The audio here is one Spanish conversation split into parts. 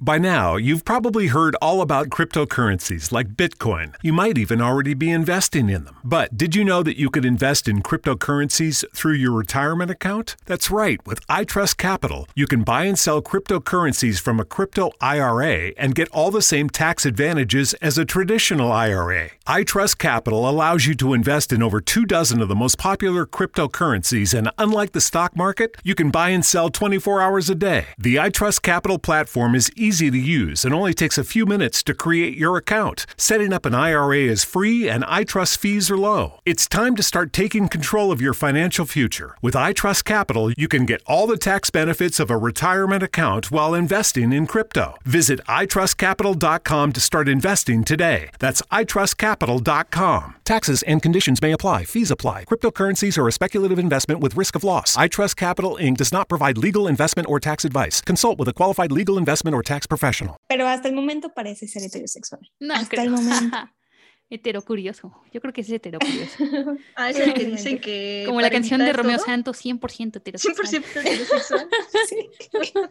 By now, you've probably heard all about cryptocurrencies like Bitcoin. You might even already be investing in them. But did you know that you could invest in cryptocurrencies through your retirement account? That's right. With iTrust Capital, you can buy and sell cryptocurrencies from a crypto IRA and get all the same tax advantages as a traditional IRA. iTrust Capital allows you to invest in over two dozen of the most popular cryptocurrencies, and unlike the stock market, you can buy and sell 24 hours a day. The iTrust Capital platform is to use and only takes a few minutes to create your account. Setting up an IRA is free and iTrust fees are low. It's time to start taking control of your financial future. With iTrust Capital, you can get all the tax benefits of a retirement account while investing in crypto. Visit itrustcapital.com to start investing today. That's itrustcapital.com. Taxes and conditions may apply. Fees apply. Cryptocurrencies are a speculative investment with risk of loss. iTrust Capital Inc. does not provide legal investment or tax advice. Consult with a qualified legal investment or tax professional. Pero hasta el momento parece ser heterosexual. No, hasta creo. el momento. Heterocurioso. Yo creo que es heterocurioso. Ah, es el que dicen que. Como la canción de Romeo todo, Santos, 100% heterosexual. 100% heterosexual.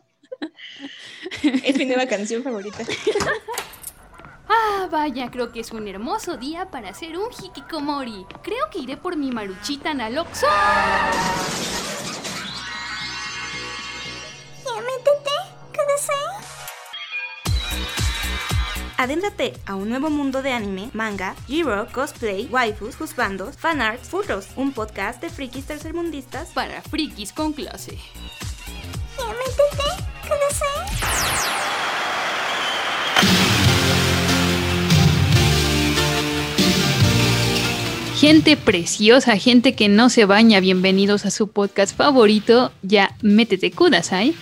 Sí. Es mi nueva canción favorita. Ah, vaya, creo que es un hermoso día para hacer un hikikomori. Creo que iré por mi maruchita Naloxo. Adéntrate a un nuevo mundo de anime, manga, G-Rock, cosplay, waifus, juzbandos, fanarts, furros, un podcast de frikis tercermundistas Para frikis con clase. Gente preciosa, gente que no se baña, bienvenidos a su podcast favorito, ya métete Kudasai.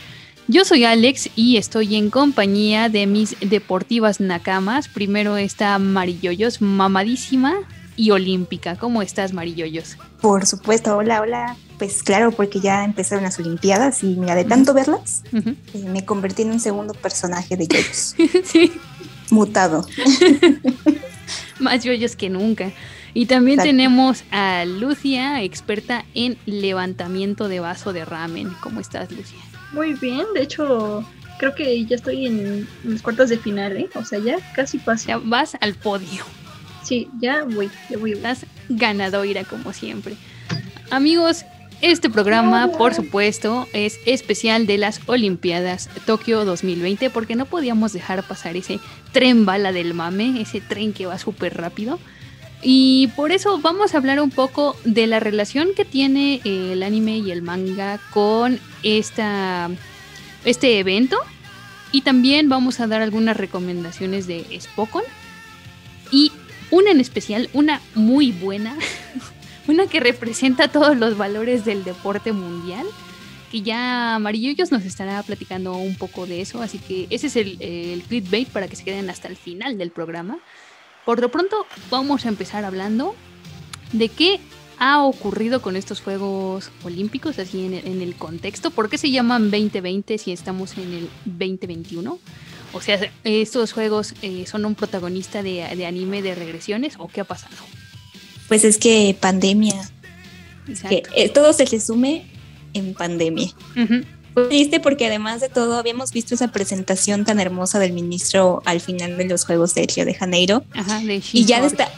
Yo soy Alex y estoy en compañía de mis deportivas nakamas. Primero está Marilloyos, mamadísima y olímpica. ¿Cómo estás, Marilloyos? Por supuesto, hola, hola. Pues claro, porque ya empezaron las Olimpiadas y mira, de tanto verlas, eh, me convertí en un segundo personaje de yoyos, sí, mutado. más yoyos que nunca. Y también Exacto. tenemos a Lucia, experta en levantamiento de vaso de ramen. ¿Cómo estás, Lucia? Muy bien, de hecho, creo que ya estoy en, en los cuartos de final, ¿eh? O sea, ya casi O pasé. sea, vas al podio. Sí, ya voy, ya voy. Estás ganadora como siempre. Amigos, este programa, por supuesto, es especial de las Olimpiadas Tokio 2020 porque no podíamos dejar pasar ese tren bala del mame, ese tren que va súper rápido. Y por eso vamos a hablar un poco de la relación que tiene el anime y el manga con esta, este evento. Y también vamos a dar algunas recomendaciones de Spokon. Y una en especial, una muy buena, una que representa todos los valores del deporte mundial. Que ya Amarillos nos estará platicando un poco de eso. Así que ese es el, el clickbait para que se queden hasta el final del programa. Por lo pronto, vamos a empezar hablando de qué ha ocurrido con estos Juegos Olímpicos, así en el, en el contexto. ¿Por qué se llaman 2020 si estamos en el 2021? O sea, ¿estos juegos eh, son un protagonista de, de anime de regresiones o qué ha pasado? Pues es que pandemia, que eh, todo se resume en pandemia. Ujú. Fue triste porque además de todo habíamos visto esa presentación tan hermosa del ministro al final de los Juegos de Río de Janeiro. Ajá, de y ya de Shinhor. esta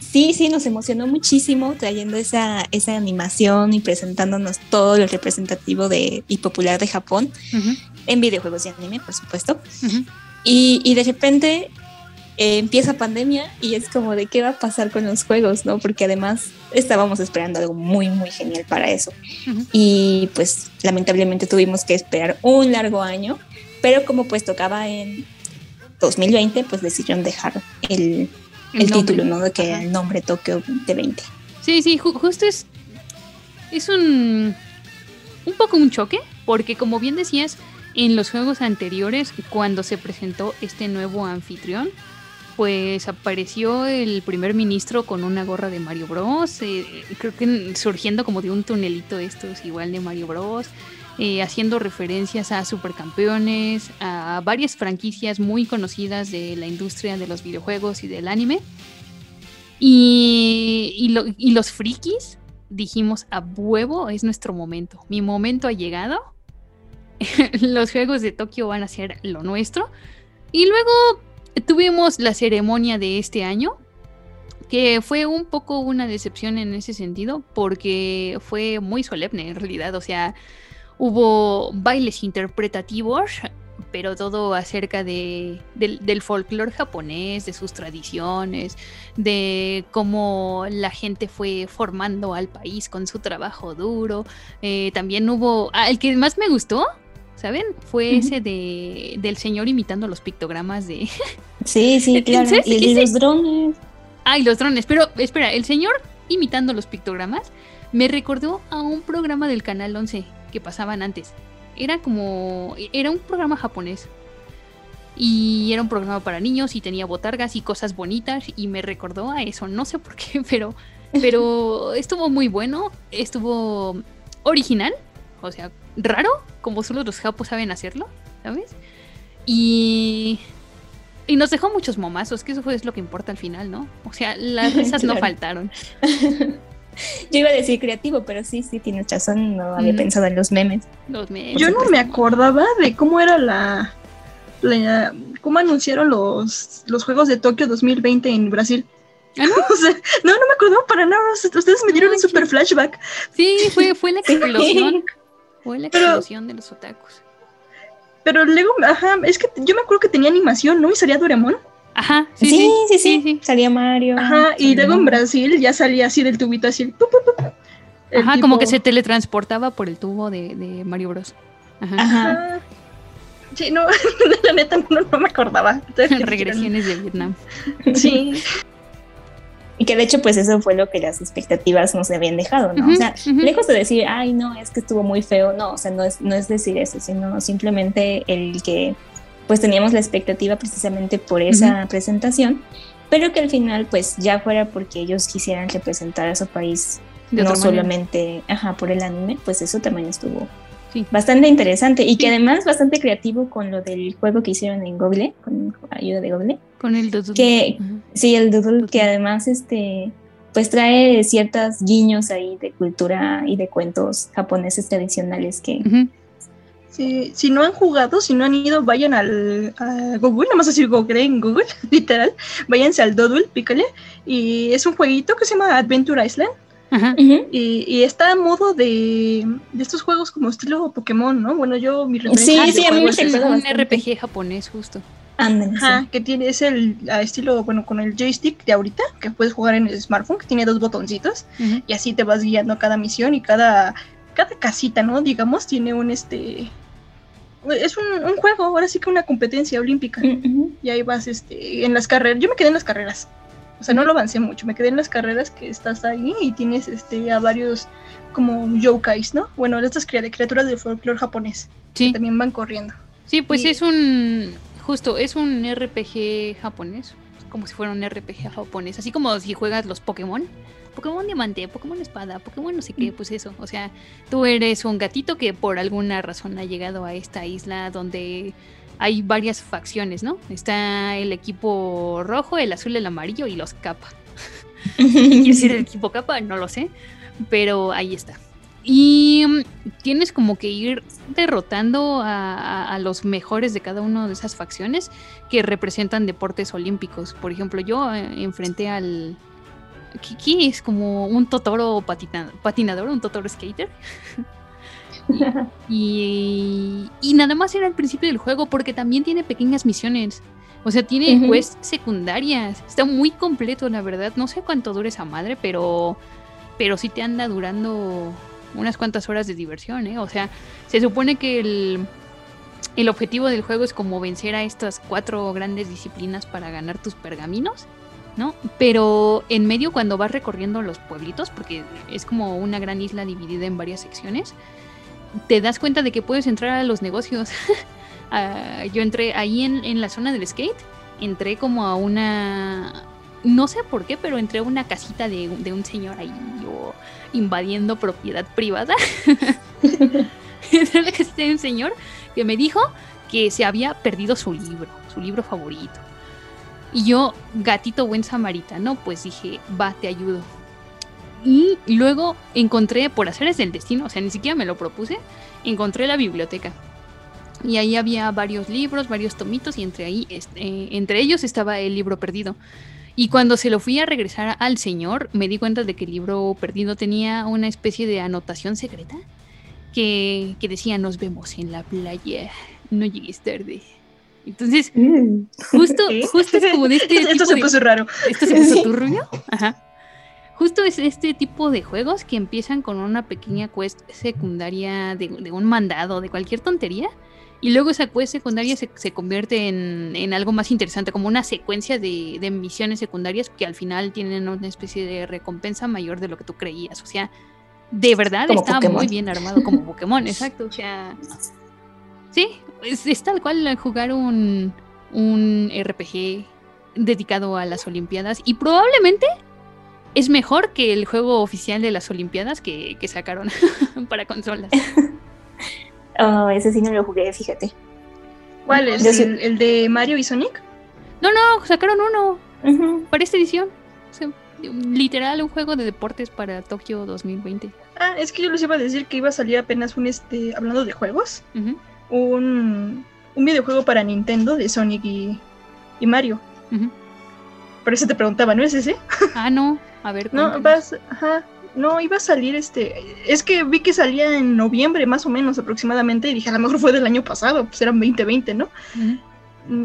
sí sí nos emocionó muchísimo trayendo esa esa animación y presentándonos todo lo representativo de y popular de Japón en videojuegos y anime por supuesto. Y, y de repente eh, empieza pandemia y es como de qué va a pasar con los juegos no porque además estábamos esperando algo muy muy genial para eso y pues lamentablemente tuvimos que esperar un largo año, pero como pues tocaba en 2020, pues decidieron dejar el, el, título, ¿no? De que Ajá. el nombre Tokio 2020. Sí, sí, ju- justo es. Es un. Un poco un choque, porque como bien decías, en los juegos anteriores, cuando se presentó este nuevo anfitrión, pues apareció el primer ministro con una gorra de Mario Bros. eh, creo que surgiendo como de un tunelito estos, igual de Mario Bros. eh, haciendo referencias a supercampeones, a varias franquicias muy conocidas de la industria de los videojuegos y del anime. Y, y, lo- y los frikis dijimos, a huevo, es nuestro momento. Mi momento ha llegado. los Juegos de Tokio van a ser lo nuestro. Y luego tuvimos la ceremonia de este año, que fue un poco una decepción en ese sentido, porque fue muy solemne en realidad, o sea, hubo bailes interpretativos, pero todo acerca de, del, del folclore japonés, de sus tradiciones, de cómo la gente fue formando al país con su trabajo duro. Eh, también hubo, ah, el que más me gustó, ¿saben? Fue ese de, del señor imitando los pictogramas de... Sí, sí, claro. ¿Sabes? Y, los drones. Ay, los drones. Pero espera, el señor imitando los pictogramas me recordó a un programa del Canal 11 que pasaban antes. Era como... Era un programa japonés. Y era un programa para niños y tenía botargas y cosas bonitas y me recordó a eso. No sé por qué, pero, pero estuvo muy bueno. Estuvo original. O sea, raro, como solo los japos saben hacerlo, ¿sabes? Y... Y nos dejó muchos momazos, que eso fue es lo que importa al final, ¿no? O sea, las risas no faltaron. Yo iba a decir creativo, pero sí, sí, tienes razón. No había Mm. pensado en los memes. Los memes. Yo no me acordaba de cómo era la, la- cómo anunciaron los, los Juegos de Tokio 2020 en Brasil. Ah, ¿no? O sea, no, no me acordaba para nada. Ustedes me dieron un super flashback. Sí, fue, fue la explosión. Fue la Pero- explosión de los otakus. Pero luego, ajá, es que yo me acuerdo que tenía animación, ¿no? Y salía Doraemon. Ajá, sí, Sí, sí, sí, sí. Salía Mario. Ajá, y luego en Brasil ya salía así del tubito, así. pu, pu, pu, pu. El Ajá, como que se teletransportaba por el tubo de, de Mario Bros. Ajá. Ajá. Sí, no, la neta no, no me acordaba. Regresiones de Vietnam. Sí, Y que de hecho, pues eso fue lo que las expectativas nos habían dejado, ¿no? O sea, lejos de decir, ay, no, es que estuvo muy feo, no, o sea, no es, no es decir eso, sino simplemente el que, pues teníamos la expectativa precisamente por esa presentación, pero que al final, pues ya fuera porque ellos quisieran representar a su país, De no solamente, ajá, por el anime, pues eso también estuvo Sí. bastante interesante y que además bastante creativo con lo del juego que hicieron en Google, con ayuda de Google. Con el Doodle. Que- Ajá. Sí, el doodle que además este pues trae ciertos guiños ahí de cultura y de cuentos japoneses tradicionales que sí, si no han jugado, si no han ido, vayan al a Google, nada más decir Google en Google, literal. Váyanse al Doodle, pícale. Y es un jueguito que se llama Adventure Island. Ajá. Y, y está a modo de, de estos juegos como estilo Pokémon, ¿no? Bueno, yo mi referencia Sí, sí, a mí me es un. RPG japonés, justo. Sí. Ajá, que tiene, es el a estilo, bueno, con el joystick de ahorita, que puedes jugar en el smartphone, que tiene dos botoncitos, y así te vas guiando a cada misión y cada, cada casita, ¿no? Digamos, tiene un este. Es un, un juego, ahora sí que una competencia olímpica. Y ahí vas este, en las carreras. Yo me quedé en las carreras. O sea, no lo avancé mucho. Me quedé en las carreras que estás ahí y tienes este, a varios como yokais, ¿no? Bueno, estas cria- criaturas del folclore japonés. Sí, Que también van corriendo. sí, pues y- es un. Justo, es un RPG japonés. Como si fuera un RPG japonés. Así como si juegas los Pokémon. Pokémon Diamante, Pokémon Espada, Pokémon no sé qué, pues eso. O sea, tú eres un gatito que por alguna razón ha llegado a esta isla donde hay varias facciones, ¿no? Está el equipo rojo, el azul, el amarillo y los capa. ¿Quiere decir el equipo capa? No lo sé. Pero ahí está. Y mm, tienes como que ir derrotando a, a- a los mejores de cada una de esas facciones que representan deportes olímpicos. Por ejemplo, yo eh, enfrenté al. Kiki es como un Totoro patina- patinador, un Totoro skater. Y, y nada más era el principio del juego porque también tiene pequeñas misiones. O sea, tiene Ujú. quests secundarias. Está muy completo, la verdad. No sé cuánto dure esa madre, pero, pero sí te anda durando unas cuantas horas de diversión, ¿eh? O sea, se supone que el, el objetivo del juego es como vencer a estas cuatro grandes disciplinas para ganar tus pergaminos, ¿no? Pero en medio cuando vas recorriendo los pueblitos, porque es como una gran isla dividida en varias secciones, te das cuenta de que puedes entrar a los negocios. Ah, yo entré ahí en, en la zona del skate, entré como a una... No sé por qué, pero entré a una casita de, de un señor ahí, yo invadiendo propiedad privada. entré a la casita de un señor que me dijo que se había perdido su libro, su libro favorito. Y yo, gatito buen samaritano, pues dije, va, te ayudo. Y luego encontré, por hacer del destino, o sea, ni siquiera me lo propuse, encontré la biblioteca. Y ahí había varios libros, varios tomitos, y entre, ahí, este, entre ellos estaba el libro perdido. Y cuando se lo fui a regresar al señor, me di cuenta de que el libro perdido tenía una especie de anotación secreta que, que decía, nos vemos en la playa, no llegues tarde. Entonces, Mm. justo, justo es como de este Esto tipo se de- puso raro. ¿Esto se puso turbio? Ajá. Justo es este tipo de juegos que empiezan con una pequeña quest secundaria de, de un mandado, de cualquier tontería, y luego esa quest secundaria se, se convierte en, en algo más interesante, como una secuencia de, de misiones secundarias que al final tienen una especie de recompensa mayor de lo que tú creías. O sea, de verdad Como está Pokémon. muy bien armado como Pokémon, exacto. O sea, sí, es, es tal cual jugar un, un RPG dedicado a las Olimpiadas y probablemente es mejor que el juego oficial de las Olimpiadas que, que sacaron para consolas. Oh, ese sí no lo jugué, fíjate. ¿Cuál es? Sí- ¿El, el de Mario y Sonic? No, no, sacaron uno para esta edición. O sea, literal, un juego de deportes para Tokio 2020. Ah, es que yo les iba a decir que iba a salir apenas un, este, hablando de juegos, un, un videojuego para Nintendo de Sonic y, y Mario. Por eso te preguntaba, ¿no es ese? Ah, no. A ver, No, vas, ajá, no, iba a salir este, es que vi que salía en noviembre más o menos aproximadamente y dije, a lo mejor fue del año pasado, pues eran 2020, ¿no?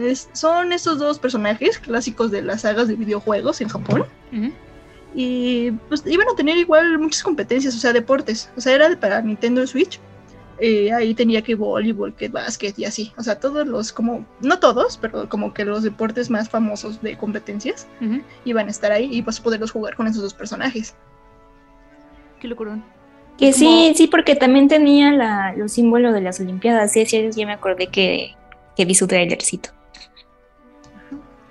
Es- son estos dos personajes clásicos de las sagas de videojuegos en Japón. Y pues iban a tener igual muchas competencias, o sea, deportes, o sea, era de- para Nintendo Switch. Eh, ahí tenía que voleibol, que básquet y así, o sea, todos los como, no todos, pero como que los deportes más famosos de competencias iban a estar ahí y pues poderlos jugar con esos dos personajes. Qué locurón. Que Como- sí, sí, porque también tenía la, los símbolos de las Olimpiadas. Sí, sí, ya me acordé que, que vi su trailercito.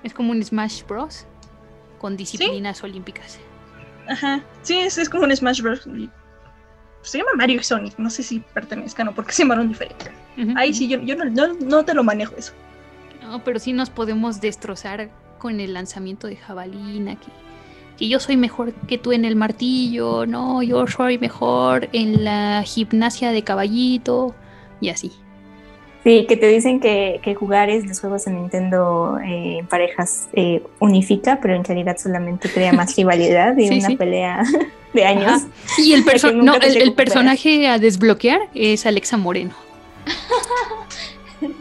Es como un Smash Bros. con disciplinas olímpicas. Ajá, sí, es, es como un Smash Bros. Y- Se llama Mario y Sonic, no sé si pertenezcan o porque se llamaron diferente. Ujú, Ahí sí, yo, yo no, no, no te lo manejo eso. No, pero sí nos podemos destrozar con el lanzamiento de jabalina, que, que yo soy mejor que tú en el martillo, no, yo soy mejor en la gimnasia de caballito, y así. Sí, que te dicen que, que jugar es los juegos en Nintendo eh, en parejas eh, unifica, pero en realidad solamente crea más rivalidad y Sí, una sí. pelea de años. Ajá. Y el, perso- no, el, personaje a desbloquear es Alexa Moreno.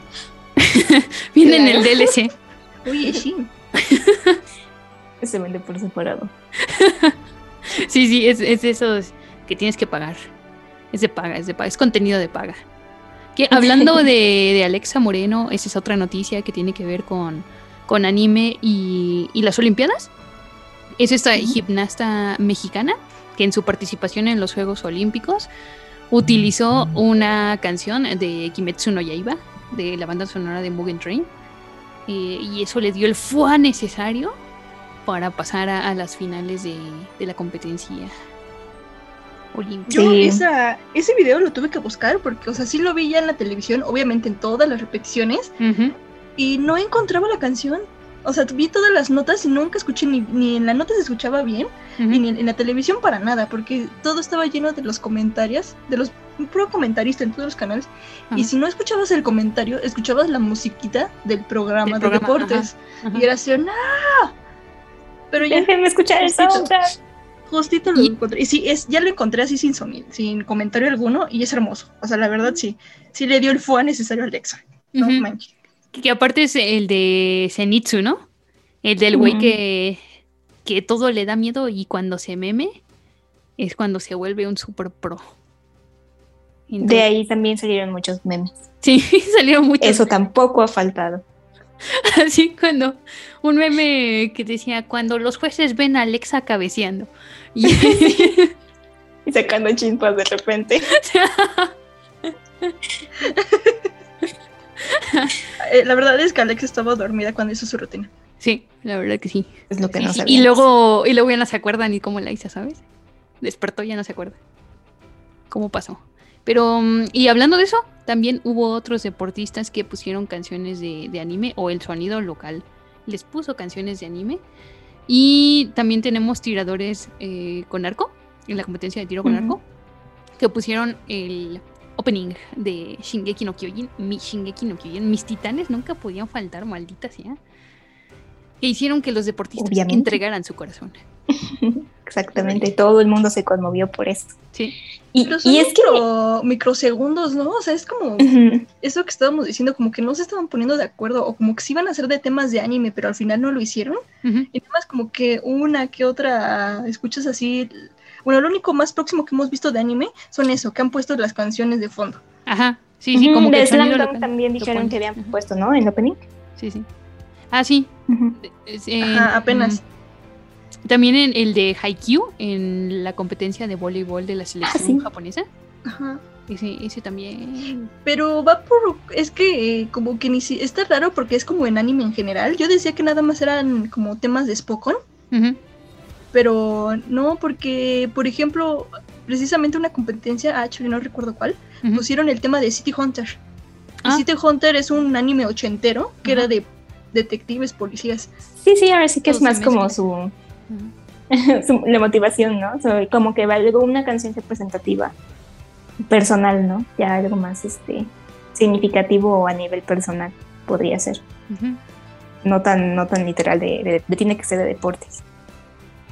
Viene en el. DLC. Oye, sí. Se vende por separado. Sí, sí, es, es de esos que tienes que pagar. Es de paga, es de paga, es contenido de paga. Que hablando de, de Alexa Moreno, esa es otra noticia que tiene que ver con, con anime y, y las Olimpiadas. Es esta gimnasta mexicana que en su participación en los Juegos Olímpicos utilizó una canción de Kimetsu no Yaiba, de la banda sonora de Mugen Train. eh, y eso le dio el fuá necesario para pasar a, a las finales de, de la competencia olímpica. Yo Sí. esa, ese video lo tuve que buscar porque, o sea, sí lo vi ya en la televisión, obviamente en todas las repeticiones, Ujú. y no encontraba la canción. O sea, vi todas las notas y nunca escuché, ni, ni en la nota se escuchaba bien, Ujú. y ni en, en la televisión para nada, porque todo estaba lleno de los comentarios, de los un puro comentarista en todos los canales. Y Ajá. si no escuchabas el comentario, escuchabas la musiquita del programa Del de programa, deportes. Ajá. Y era así, ¡no! Pero ya Déjenme escuchar el soundtrack. Justito lo Y- encontré. Y sí, es, ya lo encontré así sin sonido, sin comentario alguno, y es hermoso. O sea, la verdad sí, sí le dio el fuá necesario a Alexa. No manches. Que, que aparte es el de Zenitsu, ¿no? El del güey que, que todo le da miedo y cuando se meme es cuando se vuelve un super pro. De ahí también salieron muchos memes. Sí, salieron muchos. Eso tampoco ha faltado. Así cuando un meme que decía cuando los jueces ven a Alexa cabeceando. Y, Y sacando chispas de repente. Eh, la verdad es que Alexa estaba dormida cuando hizo su rutina. sí, la verdad que sí. Es lo que Sí, no sí. Y luego, y luego ya no se acuerdan ni cómo la hizo, ¿sabes? Despertó, ya no se acuerda. ¿Cómo pasó? Pero, mm, y hablando de eso, también hubo otros deportistas que pusieron canciones de, de anime o el sonido local les puso canciones de anime. Y también tenemos tiradores eh, con arco, en la competencia de tiro con arco, que pusieron el opening de Shingeki no Kyojin, mi Shingeki no Kyojin, mis titanes nunca podían faltar, maldita sea. E hicieron que los deportistas Obviamente. entregaran su corazón. Exactamente, todo el mundo se conmovió por eso. Sí. Y, Pero son y es que... micro- microsegundos, ¿no? O sea, es como eso que estábamos diciendo, como que no se estaban poniendo de acuerdo, o como que se iban a hacer de temas de anime, pero al final no lo hicieron. Ujú. Y nada más como que una que otra escuchas así. Bueno, lo único más próximo que hemos visto de anime son eso, que han puesto las canciones de fondo. Ajá. Sí, sí, como que de sonido Slam lo- Dunk también dijeron que habían puesto, ¿no? En el opening. Sí, sí. Ah, sí. Es en- Ajá, apenas. También en el de Haikyuu, en la competencia de voleibol de la selección sí. japonesa. Ajá. Ese, ese también. Pero va por. Es que eh, como que ni si. Está raro porque es como en anime en general. Yo decía que nada más eran como temas de Spokon. Ujú. Pero no, porque, por ejemplo, precisamente una competencia, ah, no recuerdo cuál, pusieron el tema de City Hunter. Y Ah. City Hunter es un anime ochentero que era de detectives, policías. Sí, sí, ahora sí que es más como su, La motivación, ¿no? Como que va algo, una canción representativa personal, ¿no? Ya algo más este significativo a nivel personal podría ser. Ujú. no tan, no tan literal de, de- de- tiene que ser de deportes.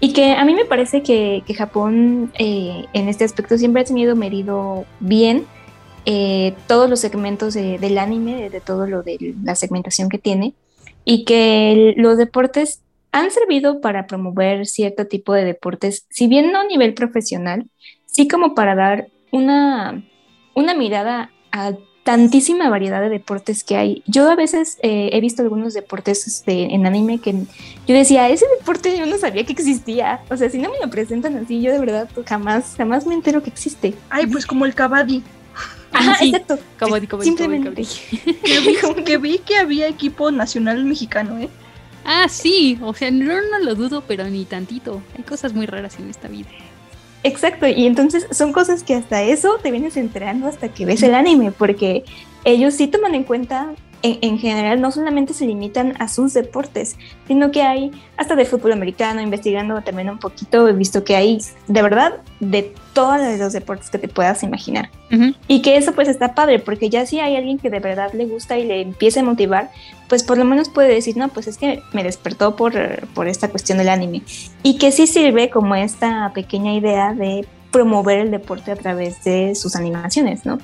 Y que a mí me parece que, que Japón eh, en este aspecto siempre ha tenido medido bien eh, todos los segmentos de- del anime, de, todo lo de la segmentación que tiene, y que los deportes han servido para promover cierto tipo de deportes, si bien no a nivel profesional, sí como para dar una, una mirada a tantísima variedad de deportes que hay. Yo a veces eh, he visto algunos deportes este, en anime que yo decía, ese deporte yo no sabía que existía. O sea, si no me lo presentan así, yo de verdad jamás, jamás me entero que existe. Ay, pues como el kabaddi. Ajá, sí. exacto. Kabaddi, kabaddi, Simplemente. kabaddi, kabaddi. Que vi, que vi que había equipo nacional mexicano, ¿eh? Ah, sí. O sea, no, no lo dudo, pero ni tantito. Hay cosas muy raras en esta vida. Exacto, y entonces son cosas que hasta eso te vienes enterando hasta que ves el anime, porque ellos sí toman en cuenta, en, en general, no solamente se limitan a sus deportes, sino que hay hasta de fútbol americano, investigando también un poquito, he visto que hay de verdad de todos los deportes que te puedas imaginar. Y que eso pues está padre, porque ya si hay alguien que de verdad le gusta y le empieza a motivar, pues por lo menos puede decir, no, pues es que me despertó por, por esta cuestión del anime. Y que sí sirve como esta pequeña idea de promover el deporte a través de sus animaciones, ¿no?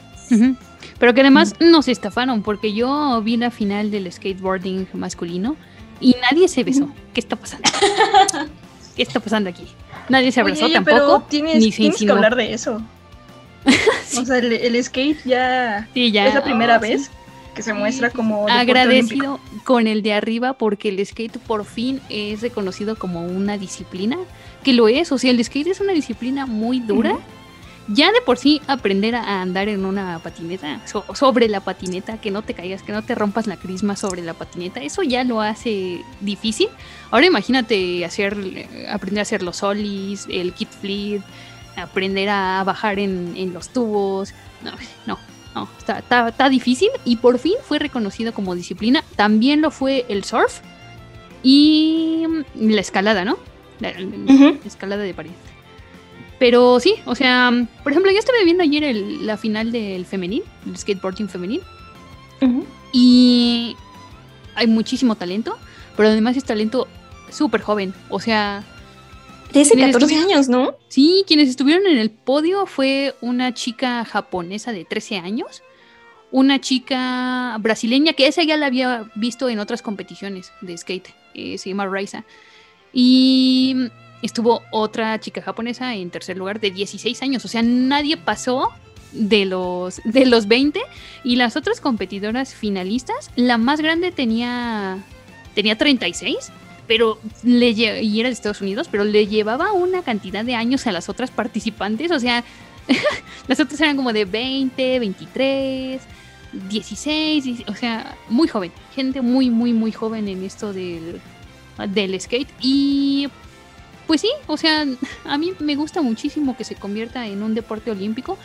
Pero que además nos estafaron, porque yo vi la final del skateboarding masculino y nadie se besó. ¿Qué está pasando? ¿Qué está pasando aquí? Nadie se abrazó Oye, oye, pero tampoco. tienes, ni se tienes que hablar de eso. O sea, el, el skate ya Sí, ya. es la primera oh, sí. Que se muestra como Agradecido con el de arriba porque el skate por fin es reconocido como una disciplina, que lo es, o sea, el skate es una disciplina muy dura. Ya de por sí aprender a andar en una patineta, so- sobre la patineta, que no te caigas, que no te rompas la crisma sobre la patineta, eso ya lo hace difícil. Ahora imagínate hacer, aprender a hacer los solis, el kit flip, aprender a bajar en, en los tubos. No, no, no, está, está, está difícil y por fin fue reconocido como disciplina. También lo fue el surf y mm, la escalada, ¿no? La, escalada de pared. Pero sí, o sea, por ejemplo, yo estuve viendo ayer el- la final del femenil, el skateboarding femenil, y hay muchísimo talento, pero además es talento súper joven. O sea, Tiene ¿Tienes 14 estudio? años, ¿no? Sí, quienes estuvieron en el podio fue una chica japonesa de 13 años, una chica brasileña, que esa ya la había visto en otras competiciones de skate, eh, se llama Raisa. Y estuvo otra chica japonesa en tercer lugar de 16 años, o sea, nadie pasó de los, de los 20 y las otras competidoras finalistas, la más grande tenía, tenía 36 pero le y era de Estados Unidos, pero le llevaba una cantidad de años a las otras participantes, o sea, las otras eran como de 20, 23, 16, y- o sea, muy joven, gente muy, muy, muy joven en esto del, del skate y pues sí, o sea, a mí me gusta muchísimo que se convierta en un deporte olímpico.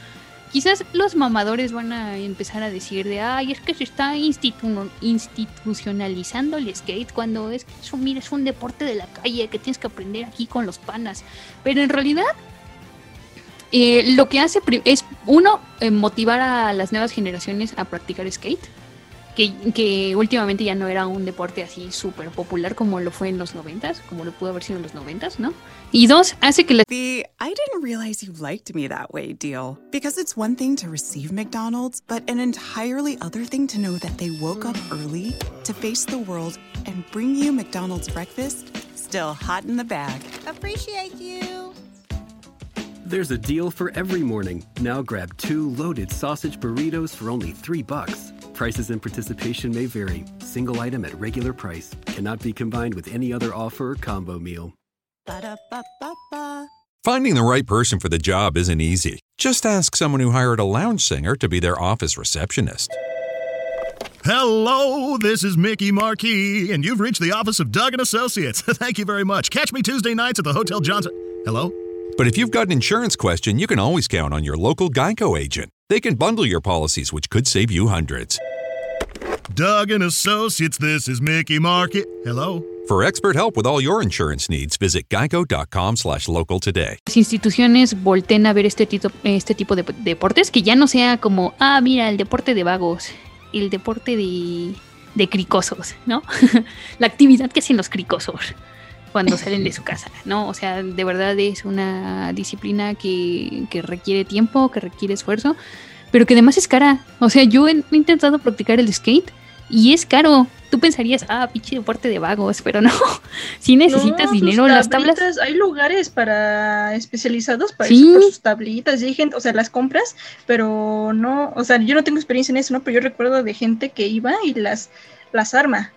Quizás los mamadores van a empezar a decir de, ay, es que se está institu- institucionalizando el skate cuando es que eso, mira, es un deporte de la calle que tienes que aprender aquí con los panas. Pero en realidad eh, lo que hace es, uno, eh, motivar a las nuevas generaciones a practicar skate, que, que últimamente ya no era un deporte así súper popular como lo fue en los noventas, como lo pudo haber sido en los noventas, ¿no? Y dos, hace que la The I didn't realize you liked me that way deal. Because it's one thing to receive McDonald's, but an entirely other thing to know that they woke up early to face the world and bring you McDonald's breakfast still hot in the bag. Appreciate you. There's a deal for every morning. Now grab two loaded sausage burritos for only three bucks. Prices and participation may vary. Single item at regular price cannot be combined with any other offer or combo meal. Ba-da-ba-ba-ba. Finding the right person for the job isn't easy. Just ask someone who hired a lounge singer to be their office receptionist. Hello, this is Mickey Marquis, and you've reached the office of Doug and Associates. Thank you very much. Catch me Tuesday nights at the Hotel Johnson. Hello? But if you've got an insurance question, you can always count on your local Geico agent. They can bundle your policies, which could save you hundreds. Doug and Associates, this is Mickey Market. Hello? For expert help with all your insurance needs, visit geico.com slash local today. las instituciones volteen a ver este, tito- este tipo de deportes, que ya no sea como, ah, mira, el deporte de vagos, el deporte de, de cricosos, ¿no? la actividad que hacen los cricosos cuando salen de su casa, ¿no? O sea, de verdad es una disciplina que, que requiere tiempo, que requiere esfuerzo, pero que además es cara. O sea, yo he intentado practicar el skate y es caro. Tú pensarías, ah, pinche deporte de vagos, pero no. Si necesitas No, dinero, las tablas. Hay lugares para especializados para Sí. eso, por sus tablitas. Y hay gente, o sea, las compras, pero no, o sea, yo no tengo experiencia en eso, ¿no? Pero yo recuerdo de gente que iba y las, las arma.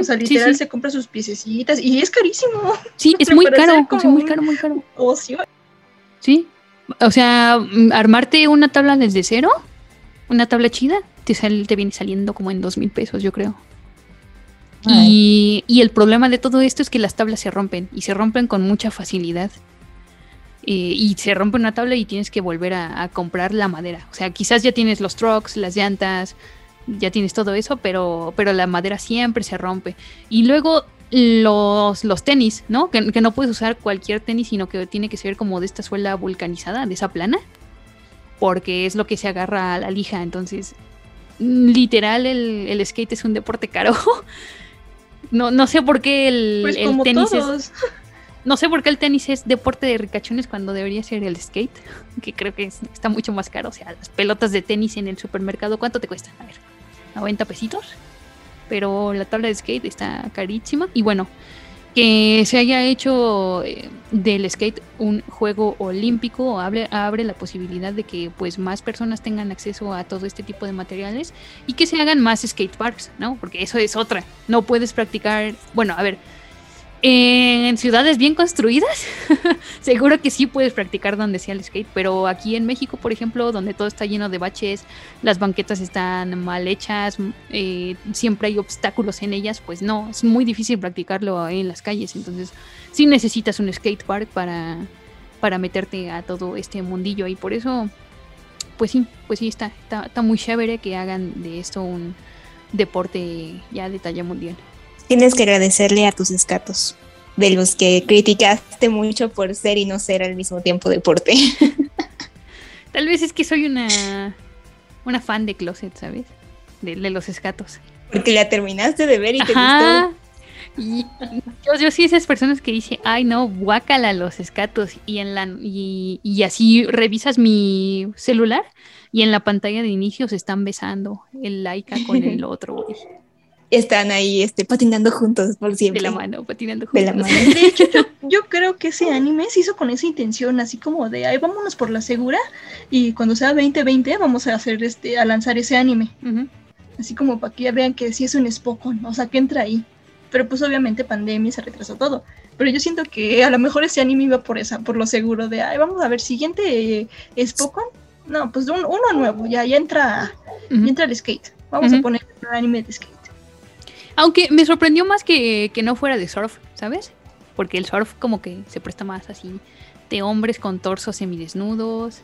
O sea, literal sí. se compra sus piececitas y es carísimo. Sí, es muy caro, como o sea, muy caro, muy caro. Ocio. Sí. O sea, mm, armarte una tabla desde cero, una tabla chida, te, sale, te viene saliendo como en dos mil pesos, yo creo. Y, y el problema de todo esto es que las tablas se rompen y se rompen con mucha facilidad. Eh, y se rompe una tabla y tienes que volver a, a comprar la madera. O sea, quizás ya tienes los trucks, las llantas, ya tienes todo eso, pero, pero la madera siempre se rompe. Y luego los, los tenis, ¿no? Que, que no puedes usar cualquier tenis, sino que tiene que ser como de esta suela vulcanizada, de esa plana, porque es lo que se agarra a la lija. Entonces, literal, el, el skate es un deporte caro. No, no sé por qué el, Pues el tenis es, no sé por qué el tenis es deporte de ricachones cuando debería ser el skate, que creo que es- está mucho más caro. O sea, las pelotas de tenis en el supermercado, ¿cuánto te cuestan? A ver, 90 pesitos. Pero la tabla de skate está carísima. Y bueno, que se haya hecho eh, del skate un juego olímpico abre, abre la posibilidad de que pues más personas tengan acceso a todo este tipo de materiales y que se hagan más skate parks, ¿no? Porque eso es otra. No puedes practicar, bueno, a ver, en ciudades bien construidas, seguro que sí puedes practicar donde sea el skate, pero aquí en México, por ejemplo, donde todo está lleno de baches, las banquetas están mal hechas, m- eh, siempre hay obstáculos en ellas, pues no, es muy difícil practicarlo en las calles, entonces sí necesitas un skate park para, para meterte a todo este mundillo y por eso, pues sí, pues sí, está, está muy chévere que hagan de esto un deporte ya de talla mundial. Tienes que agradecerle a tus escatos, de los que criticaste mucho por ser y no ser al mismo tiempo deporte. Tal vez es que soy una, una fan de Closet, ¿sabes? De, de los escatos. Porque la terminaste de ver y te gustó. Y yo, yo sí esas personas que dicen, ay no, guácala los escatos. Y en la y, y así revisas mi celular y en la pantalla de inicio se están besando el Laika con el otro, güey. Están ahí este, patinando juntos por De siempre. la mano, patinando De la juntos. mano. De hecho, yo, yo creo que ese anime se hizo con esa intención, así como de, ay, vámonos por la segura y cuando sea 2020 vamos a hacer este, a lanzar ese anime. Así como para que ya vean que sí es un Spokon, o sea, que entra ahí. Pero pues obviamente pandemia se retrasó todo. Pero yo siento que a lo mejor ese anime iba por esa, por lo seguro de, ay, vamos a ver, siguiente eh, Spokon. No, pues un- uno nuevo, ya, ya entra, ya entra el skate. Vamos a poner un anime de skate. Aunque me sorprendió más que, que no fuera de surf, ¿sabes? Porque el surf como que se presta más así de hombres con torsos semidesnudos.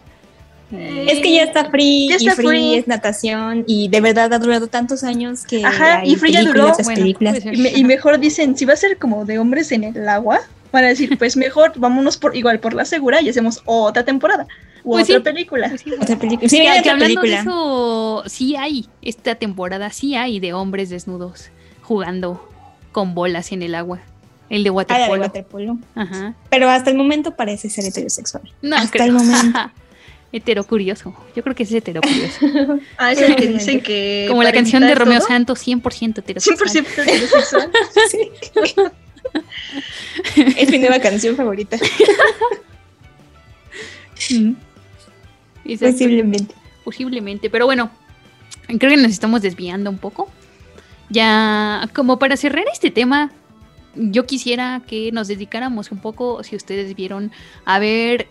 Eh, Es que ya está free, Ya está y free, free. es natación y de verdad ha durado tantos años que Ajá, hay y free ya películas duró. Bueno. Y, me- y mejor dicen, si va a ser como de hombres en el agua, van a decir, pues mejor vámonos por igual por la segura y hacemos otra temporada. U Pues otra sí. película. Pues sí, Otra película. Sí, que otra hablando película. de eso, sí hay, esta temporada sí hay de hombres desnudos jugando con bolas en el agua. El de Ah, de waterpolo. Ajá. Pero hasta el momento parece ser heterosexual. No hasta creo. el momento. hetero curioso. Yo creo que es hetero curioso. Ah, es el que dicen que. Como la canción de Romeo todo, Santos, 100% heterosexual. 100% heterosexual. Sí. es mi nueva canción favorita. Mm. Posiblemente. Posiblemente, pero bueno, creo que nos estamos desviando un poco. Ya, como para cerrar este tema, yo quisiera que nos dedicáramos un poco, si ustedes vieron, a ver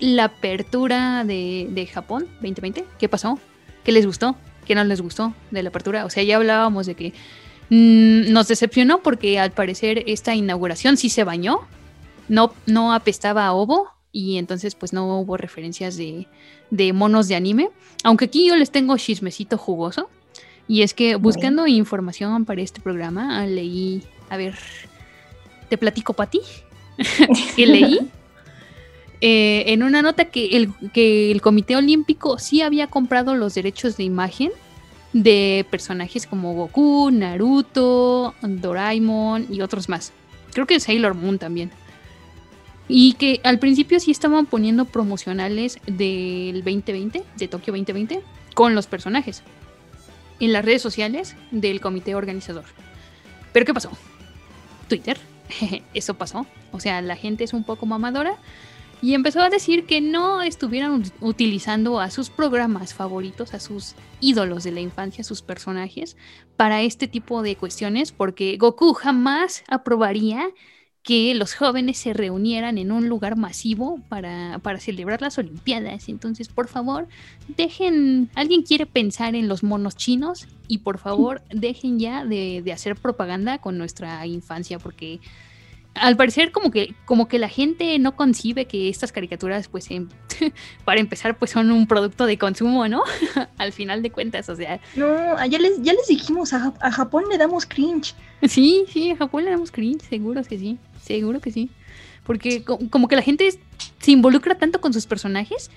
la apertura de, de Japón 2020. ¿Qué pasó? ¿Qué les gustó? ¿Qué no les gustó de la apertura? O sea, ya hablábamos de que mm, nos decepcionó porque al parecer esta inauguración sí se bañó, no, no apestaba a ovo y entonces pues no hubo referencias de, de monos de anime. Aunque aquí yo les tengo chismecito jugoso. Y es que buscando información para este programa, ah, leí, a ver, te platico, Pati, que leí eh, en una nota que el, que el Comité Olímpico sí había comprado los derechos de imagen de personajes como Goku, Naruto, Doraemon y otros más. Creo que Sailor Moon también. Y que al principio sí estaban poniendo promocionales del 2020, de Tokio 2020, con los personajes en las redes sociales del comité organizador. Pero ¿qué pasó? Twitter, eso pasó. O sea, la gente es un poco mamadora y empezó a decir que no estuvieran ut- utilizando a sus programas favoritos, a sus ídolos de la infancia, a sus personajes, para este tipo de cuestiones, porque Goku jamás aprobaría que los jóvenes se reunieran en un lugar masivo para, para celebrar las Olimpiadas. Entonces, por favor, dejen, alguien quiere pensar en los monos chinos y por favor dejen ya de, de hacer propaganda con nuestra infancia porque al parecer como que, como que la gente no concibe que estas caricaturas pues em- para empezar pues son un producto de consumo, ¿no? al final de cuentas, o sea, No, ah, ya les, ya les dijimos, a, a Japón le damos cringe. Sí, sí, a Japón le damos cringe, seguro que sí, seguro que sí. Porque co- como que la gente se involucra tanto con sus personajes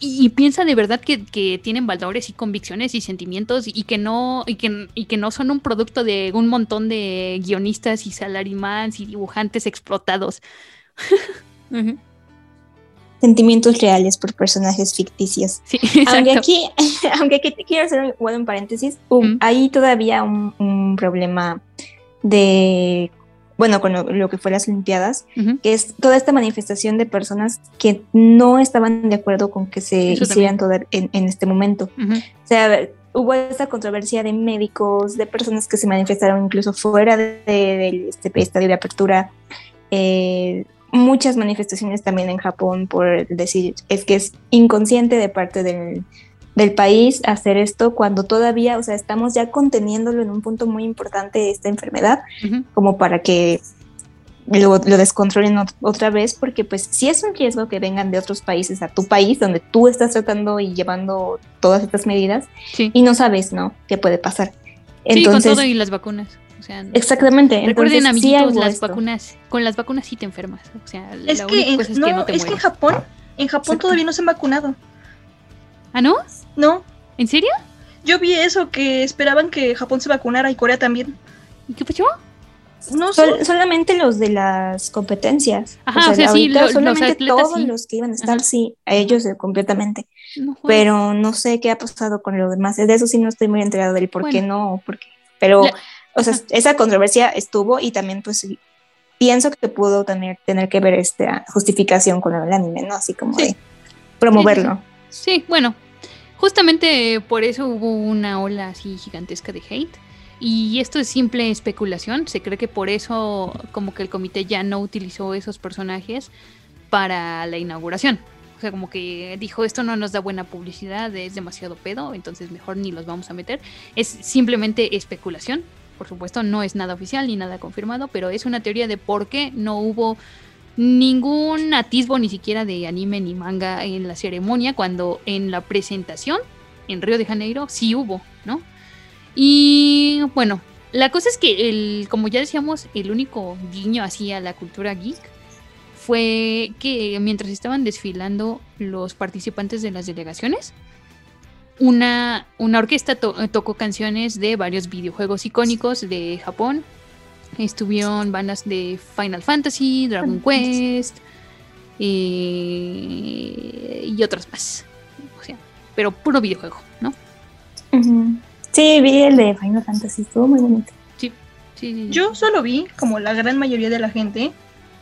y, y piensa de verdad que, que tienen valores y convicciones y sentimientos y que no y que, y que no son un producto de un montón de guionistas y salarimans y dibujantes explotados. Sentimientos reales por personajes ficticios. Sí, Aunque aquí, aunque aquí te quiero hacer un, bueno, un paréntesis, um, Mm. hay todavía un, un problema de, bueno, con lo, lo que fue las Olimpiadas, Ujú. que es toda esta manifestación de personas que no estaban de acuerdo con que se Eso hicieran toda en, en este momento. Ujú. O sea, hubo esta controversia de médicos, de personas que se manifestaron incluso fuera de- de- del este, estadio de apertura. eh, muchas manifestaciones también en Japón por decir, es que es inconsciente de parte del, del país hacer esto cuando todavía, o sea, estamos ya conteniéndolo en un punto muy importante esta enfermedad, como para que lo, lo descontrolen ot- otra vez, porque pues sí es un riesgo que vengan de otros países a tu país, donde tú estás tratando y llevando todas estas medidas, Sí. y no sabes, ¿no? ¿Qué puede pasar? sí, con Entonces, todo y las vacunas. O sea, exactamente. recuerden, entonces, amiguitos, las esto. vacunas, con las vacunas sí te enfermas. O sea, Es la que, única en, cosa es no, que no te es que en. Japón, en Japón Exacto. todavía no se han vacunado. ¿Ah, no? No, ¿En serio? yo vi eso, que esperaban que Japón se vacunara y Corea también. ¿Y qué pasó? No sé. Sol- solamente los de las competencias. Ajá, o sea, sí, los solamente atletas todos sí. los que iban a estar, Ajá. sí, a ellos eh, completamente. No. Pero no sé qué ha pasado con lo demás. De eso sí no estoy muy enterado del por qué no, o por qué. Pero, La- o sea, ajá. esa controversia estuvo y también, pues, sí, pienso que pudo tener, tener que ver esta justificación con el anime, ¿no? Así como Sí. de promoverlo. Sí, bueno, justamente por eso hubo una ola así gigantesca de hate. Y esto es simple especulación. Se cree que por eso como que el comité ya no utilizó esos personajes para la inauguración. O sea, como que dijo, esto no nos da buena publicidad, es demasiado pedo, entonces mejor ni los vamos a meter. Es simplemente especulación. Por supuesto, no es nada oficial ni nada confirmado, pero es una teoría de por qué no hubo ningún atisbo ni siquiera de anime ni manga en la ceremonia, cuando en la presentación en Río de Janeiro sí hubo, ¿no? Y bueno, la cosa es que el, como ya decíamos, el único guiño así a la cultura geek fue que mientras estaban desfilando los participantes de las delegaciones, una, una orquesta to- tocó canciones de varios videojuegos icónicos de Japón. Estuvieron bandas de Final Fantasy, Dragon Quest eh, y otras más. O sea, pero puro videojuego, ¿no? Sí, vi el de Final Fantasy, estuvo muy bonito. Sí, sí, sí. Yo solo vi, como la gran mayoría de la gente,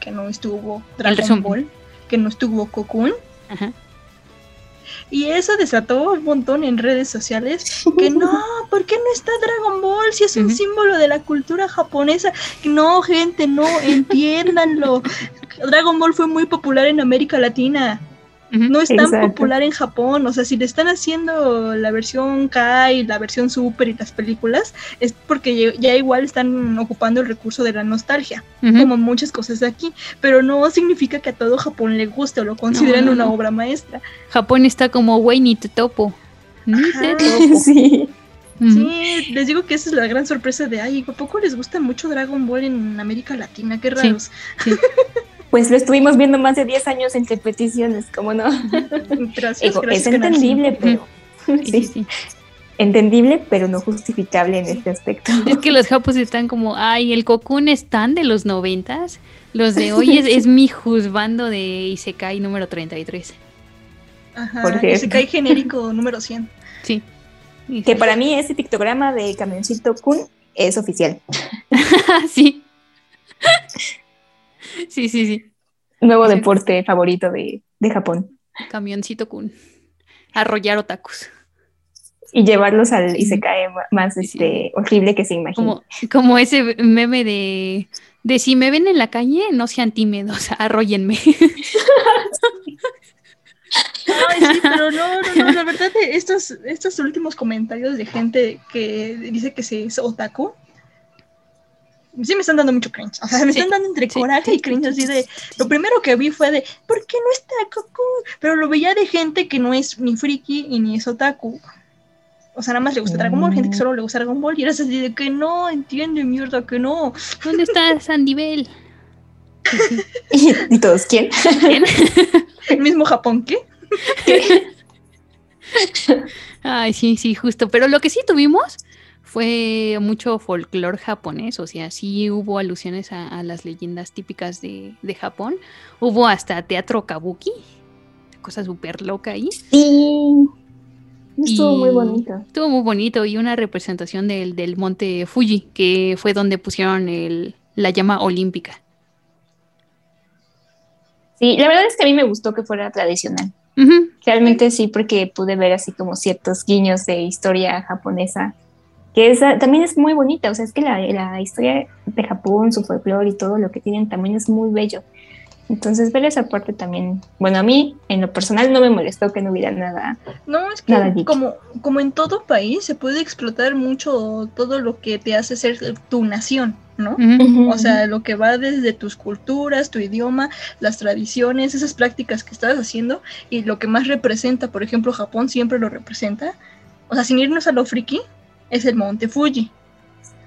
que no estuvo Dragon. Ball, que no estuvo Cocoon. Ajá. Y eso desató un montón en redes sociales. Que no, ¿por qué no está Dragon Ball? Si es un símbolo de la cultura japonesa. No, gente, no, entiéndanlo. Dragon Ball fue muy popular en América Latina. No es tan Exacto. popular en Japón. O sea, si le están haciendo la versión Kai, la versión Super y las películas, es porque ya- igual están ocupando el recurso de la nostalgia como muchas cosas de aquí, pero no significa que a todo Japón le guste o lo consideren no, una no. obra maestra. Japón está como, güey, ni te topo. Ni te Ajá. topo. sí. Sí, les digo que esa es la gran sorpresa de, ay, ¿a poco les gusta mucho Dragon Ball en América Latina? Qué raros. Pues lo estuvimos viendo más de 10 años entre peticiones, ¿cómo no? Gracias, Digo, gracias, es entendible, pero... Sí, sí, entendible, pero no justificable en este aspecto. Es que los japos están como, ay, el Cocoon están de los noventas. Los de hoy es, es mi juzbando de Isekai número 33. Ajá, Por cae genérico número 100. Sí. Que para mí ese pictograma de camioncito Kun es oficial. sí. Sí, sí, sí. Nuevo Sí. deporte favorito de, de Japón. Camioncito Kun. Arrollar otakus. Y llevarlos al Isekai ma- más Sí, sí. este, horrible que se imagina. Como, como ese meme de, de si me ven en la calle, no sean tímidos, arróllenme. Ay, sí, pero no, no, no, la verdad, de estos, estos últimos comentarios de gente que dice que se es otaku, sí me están dando mucho cringe. O sea, me Sí, están dando entre sí, coraje sí, y cringe, sí, así de. Lo primero que vi fue de, ¿por qué no está Goku? Pero lo veía de gente que no es ni friki y ni es otaku. O sea, nada más le gusta Dragon Ball, gente que solo le gusta Dragon Ball, y eres así de que no, entiende, mierda, que no. ¿Dónde está Sandy Bell? y, y todos, ¿quién? ¿Quién? El mismo Japón, ¿qué? Ay, sí, sí, justo. Pero lo que sí tuvimos fue mucho folclore japonés, o sea, sí hubo alusiones a, a las leyendas típicas de, de Japón. Hubo hasta teatro kabuki, cosa súper loca ahí. Sí. Estuvo muy bonito. Estuvo muy bonito y una representación del, del monte Fuji, que fue donde pusieron el, la llama olímpica. Sí, la verdad es que a mí me gustó que fuera tradicional. Realmente sí, porque pude ver así como ciertos guiños de historia japonesa, que esa también es muy bonita, o sea, es que la, la historia de Japón, su folclore y todo lo que tienen también es muy bello. Entonces ver esa parte también, bueno, a mí en lo personal no me molestó que no hubiera nada. No, es que como, como en todo país se puede explotar mucho todo lo que te hace ser tu nación, ¿no? ujú. O sea, lo que va desde tus culturas, tu idioma, las tradiciones, esas prácticas que estás haciendo y lo que más representa, por ejemplo, Japón siempre lo representa. O sea, sin irnos a lo friki, es el Monte Fuji.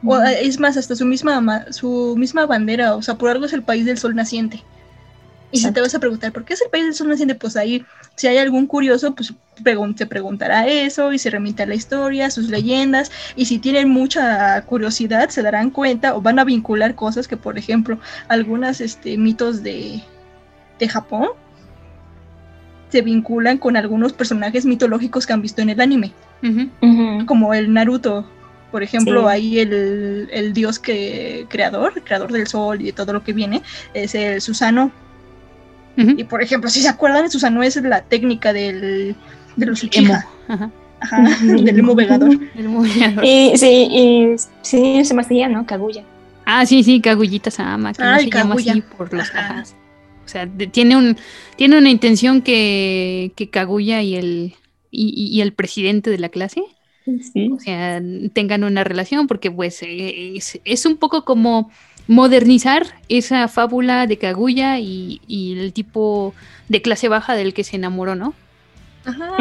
O, Ujú. es más, hasta su misma, ma- su misma bandera, o sea, por algo es el país del sol naciente. Y si te vas a preguntar, ¿por qué es el país del sol naciente? Pues ahí, si hay algún curioso, pues pregun- se preguntará eso y se remite a la historia, sus leyendas. Y si tienen mucha curiosidad, se darán cuenta o van a vincular cosas que, por ejemplo, algunos este, mitos de, de Japón se vinculan con algunos personajes mitológicos que han visto en el anime como el Naruto. Por ejemplo, Sí. ahí el, el dios que creador, creador del sol y de todo lo que viene, es el Susano. Y por ejemplo, si se acuerdan, el Susano es la técnica del, de los Emo. Uchiha. Ajá. Ajá, del emo vegador. El moviador. Y sí, y sí, se me hacía, ¿no? Kaguya. Ah, sí, sí, Kagullita Sama, que no Ay, se llama así por los Ajá. ajás. O sea, de- tiene un tiene una intención que, que Kaguya y el y, el presidente de la clase, Sí. o sea, tengan una relación, porque pues eh, es, es un poco como modernizar esa fábula de Kaguya y, y el tipo de clase baja del que se enamoró, ¿no? Ajá.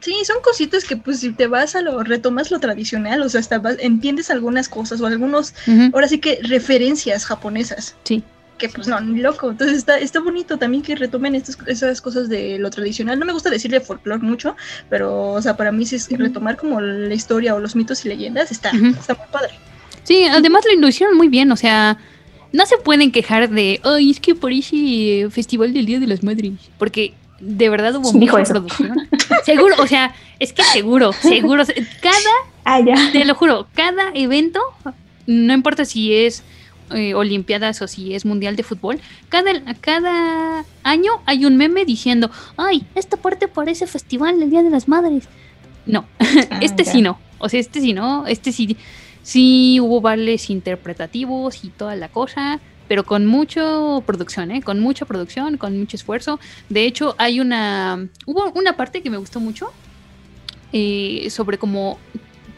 Sí, son cositas que pues si te vas a lo, retomas lo tradicional, o sea, hasta vas- entiendes algunas cosas o algunos, ahora sí que referencias japonesas. Sí. Que pues no, ni loco. Entonces está, está bonito también que retomen estas, esas cosas de lo tradicional. No me gusta decirle folclore mucho, pero o sea, para mí sí es retomar como la historia o los mitos y leyendas está, está muy padre. Sí, además lo hicieron muy bien, o sea, no se pueden quejar de, ay, es que por ese festival del Día de las Madres, porque de verdad hubo mucha producción. seguro, o sea, es que seguro, seguro, cada, ah, ya. te lo juro, cada evento, no importa si es eh, Olimpiadas o si es Mundial de Fútbol, cada, cada año hay un meme diciendo, ay, esta parte parece festival del Día de las Madres. No, Ah, este sí no, o sea, este sí no, este sí, sí hubo vales interpretativos y toda la cosa, pero con mucha producción, ¿eh? Con mucha producción, con mucho esfuerzo. De hecho, hay una, hubo una parte que me gustó mucho eh, sobre cómo,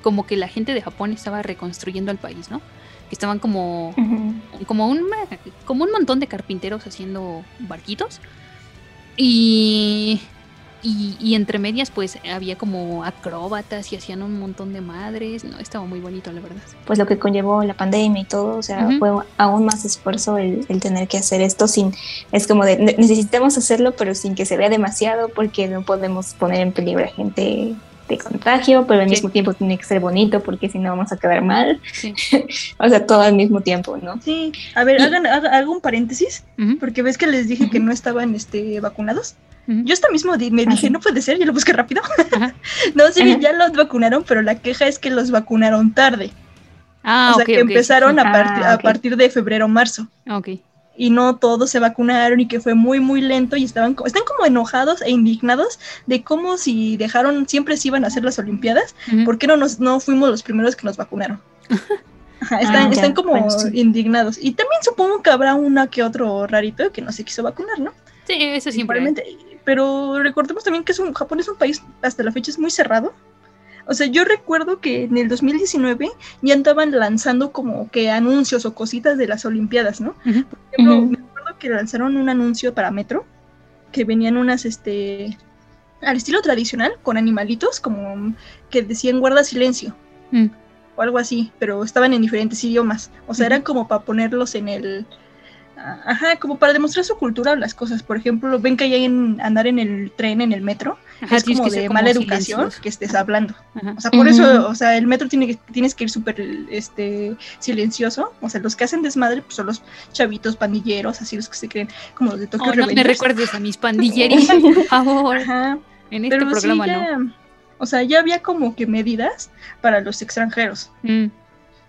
como que la gente de Japón estaba reconstruyendo el país, ¿no? Que estaban como como un, como un montón de carpinteros haciendo barquitos. Y, y, y entre medias, pues había como acróbatas y hacían un montón de madres. No, estaba muy bonito, la verdad. Pues lo que conllevó la pandemia y todo, o sea, fue aún más esfuerzo el, el tener que hacer esto sin, es como de, ne- necesitamos hacerlo, pero sin que se vea demasiado porque no podemos poner en peligro a gente de contagio, pero al Sí. mismo tiempo tiene que ser bonito porque si no vamos a quedar mal, Sí. o sea, todo al mismo tiempo, ¿no? Sí, a ver, hagan, haga- hago un paréntesis, porque ves que les dije que no estaban este, vacunados. Yo hasta mismo di- me dije, no puede ser, ya lo busqué rápido. No, sí, Ajá. ya los vacunaron, pero la queja es que los vacunaron tarde. Ah, o sea, que empezaron a, Ah, parti- a partir de febrero marzo. Ok. Y no todos se vacunaron y que fue muy, muy lento y estaban, están como enojados e indignados de cómo si dejaron, siempre se iban a hacer las Olimpiadas, Ujú. ¿por qué no, nos, no fuimos los primeros que nos vacunaron? Ajá, están, Ah, están como bueno, sí. indignados. Y también supongo que habrá una que otro rarito que no se quiso vacunar, ¿no? Sí, eso. Igualmente, pero recordemos también que es un, Japón es un país hasta la fecha es muy cerrado. O sea, yo recuerdo que en el 2019 ya andaban lanzando como que anuncios o cositas de las Olimpiadas, ¿no? Por ejemplo, me acuerdo que lanzaron un anuncio para Metro, que venían unas, este, al estilo tradicional, con animalitos, como que decían guarda silencio, Mm. o algo así, pero estaban en diferentes idiomas. O sea, eran como para ponerlos en el... Ajá, como para demostrar su cultura o las cosas. Por ejemplo, ven que hay en andar en el tren, en el metro, Ajá, es como que de como mala educación silencioso. que estés hablando. Ajá. O sea, por eso, o sea, el metro tiene que, tienes que ir súper este, silencioso. O sea, los que hacen desmadre pues, son los chavitos pandilleros, así los que se creen como de Tokyo Oh, no me recuerdes a mis pandilleros, por favor. Ajá, En este pero programa sí no. o sea, ya había como que medidas para los extranjeros. Mm.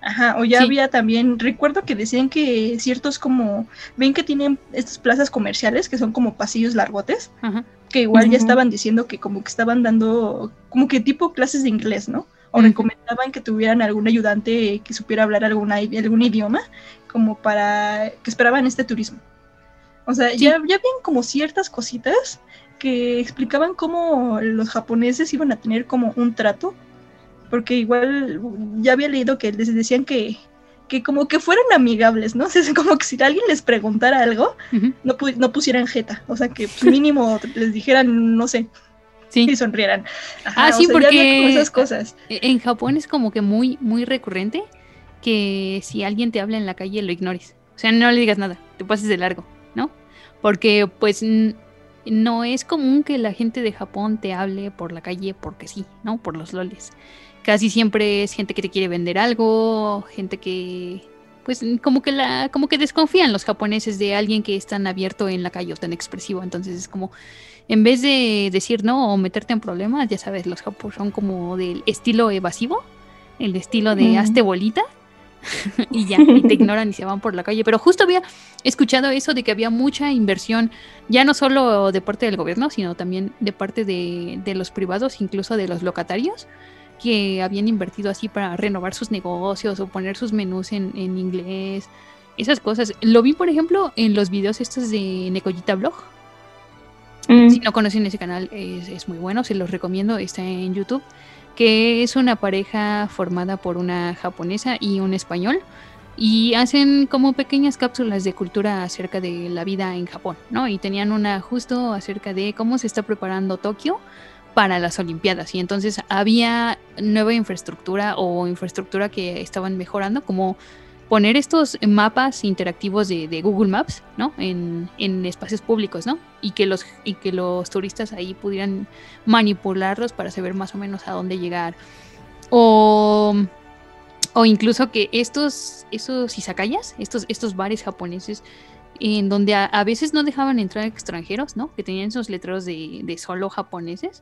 Ajá, o ya Sí. había también, recuerdo que decían que ciertos como, ven que tienen estas plazas comerciales que son como pasillos largotes, Ajá. que igual ya estaban diciendo que como que estaban dando como que tipo clases de inglés, ¿no? O recomendaban que tuvieran algún ayudante que supiera hablar alguna, algún idioma, como para que esperaban este turismo. O sea, ya, ya habían como ciertas cositas que explicaban cómo los japoneses iban a tener como un trato, porque igual ya había leído que les decían que, que como que fueran amigables, ¿no? O sea, como que si alguien les preguntara algo, no, pu- no pusieran jeta, o sea, que pues, mínimo les dijeran, no sé, Sí. y sonrieran. Ajá, Ah, sí, sea, porque- esas cosas. E- En Japón es como que muy, muy recurrente que si alguien te habla en la calle lo ignores. O sea, no le digas nada, te pases de largo, ¿no? Porque pues no es común que la gente de Japón te hable por la calle porque sí, ¿no? Por los loles. Casi siempre es gente que te quiere vender algo, gente que pues como que la como que desconfían los japoneses de alguien que es tan abierto en la calle o tan expresivo, entonces es como en vez de decir no o meterte en problemas, ya sabes, los japoneses son como del estilo evasivo, el estilo de Mm. hazte bolita y ya, y te ignoran y se van por la calle. Pero justo había escuchado eso de que había mucha inversión, ya no solo de parte del gobierno, sino también de parte de, de los privados, incluso de los locatarios, que habían invertido así para renovar sus negocios o poner sus menús en, en inglés, esas cosas. Lo vi, por ejemplo, en los videos estos de Nekoyita Blog. Mm, Si no conocen ese canal, es, es muy bueno, se los recomiendo, está en YouTube, que es una pareja formada por una japonesa y un español, y hacen como pequeñas cápsulas de cultura acerca de la vida en Japón, ¿no? Y tenían una justo acerca de cómo se está preparando Tokio para las Olimpiadas, y entonces había nueva infraestructura o infraestructura que estaban mejorando, como poner estos mapas interactivos de, Google Maps, ¿no? En, en, espacios públicos, ¿no? Y que, los, y que los turistas ahí pudieran manipularlos para saber más o menos a dónde llegar. O, o incluso que estos, esos izakayas, estos, estos bares japoneses, en donde a, veces no dejaban entrar extranjeros, ¿no? Que tenían esos letreros de, de solo japoneses.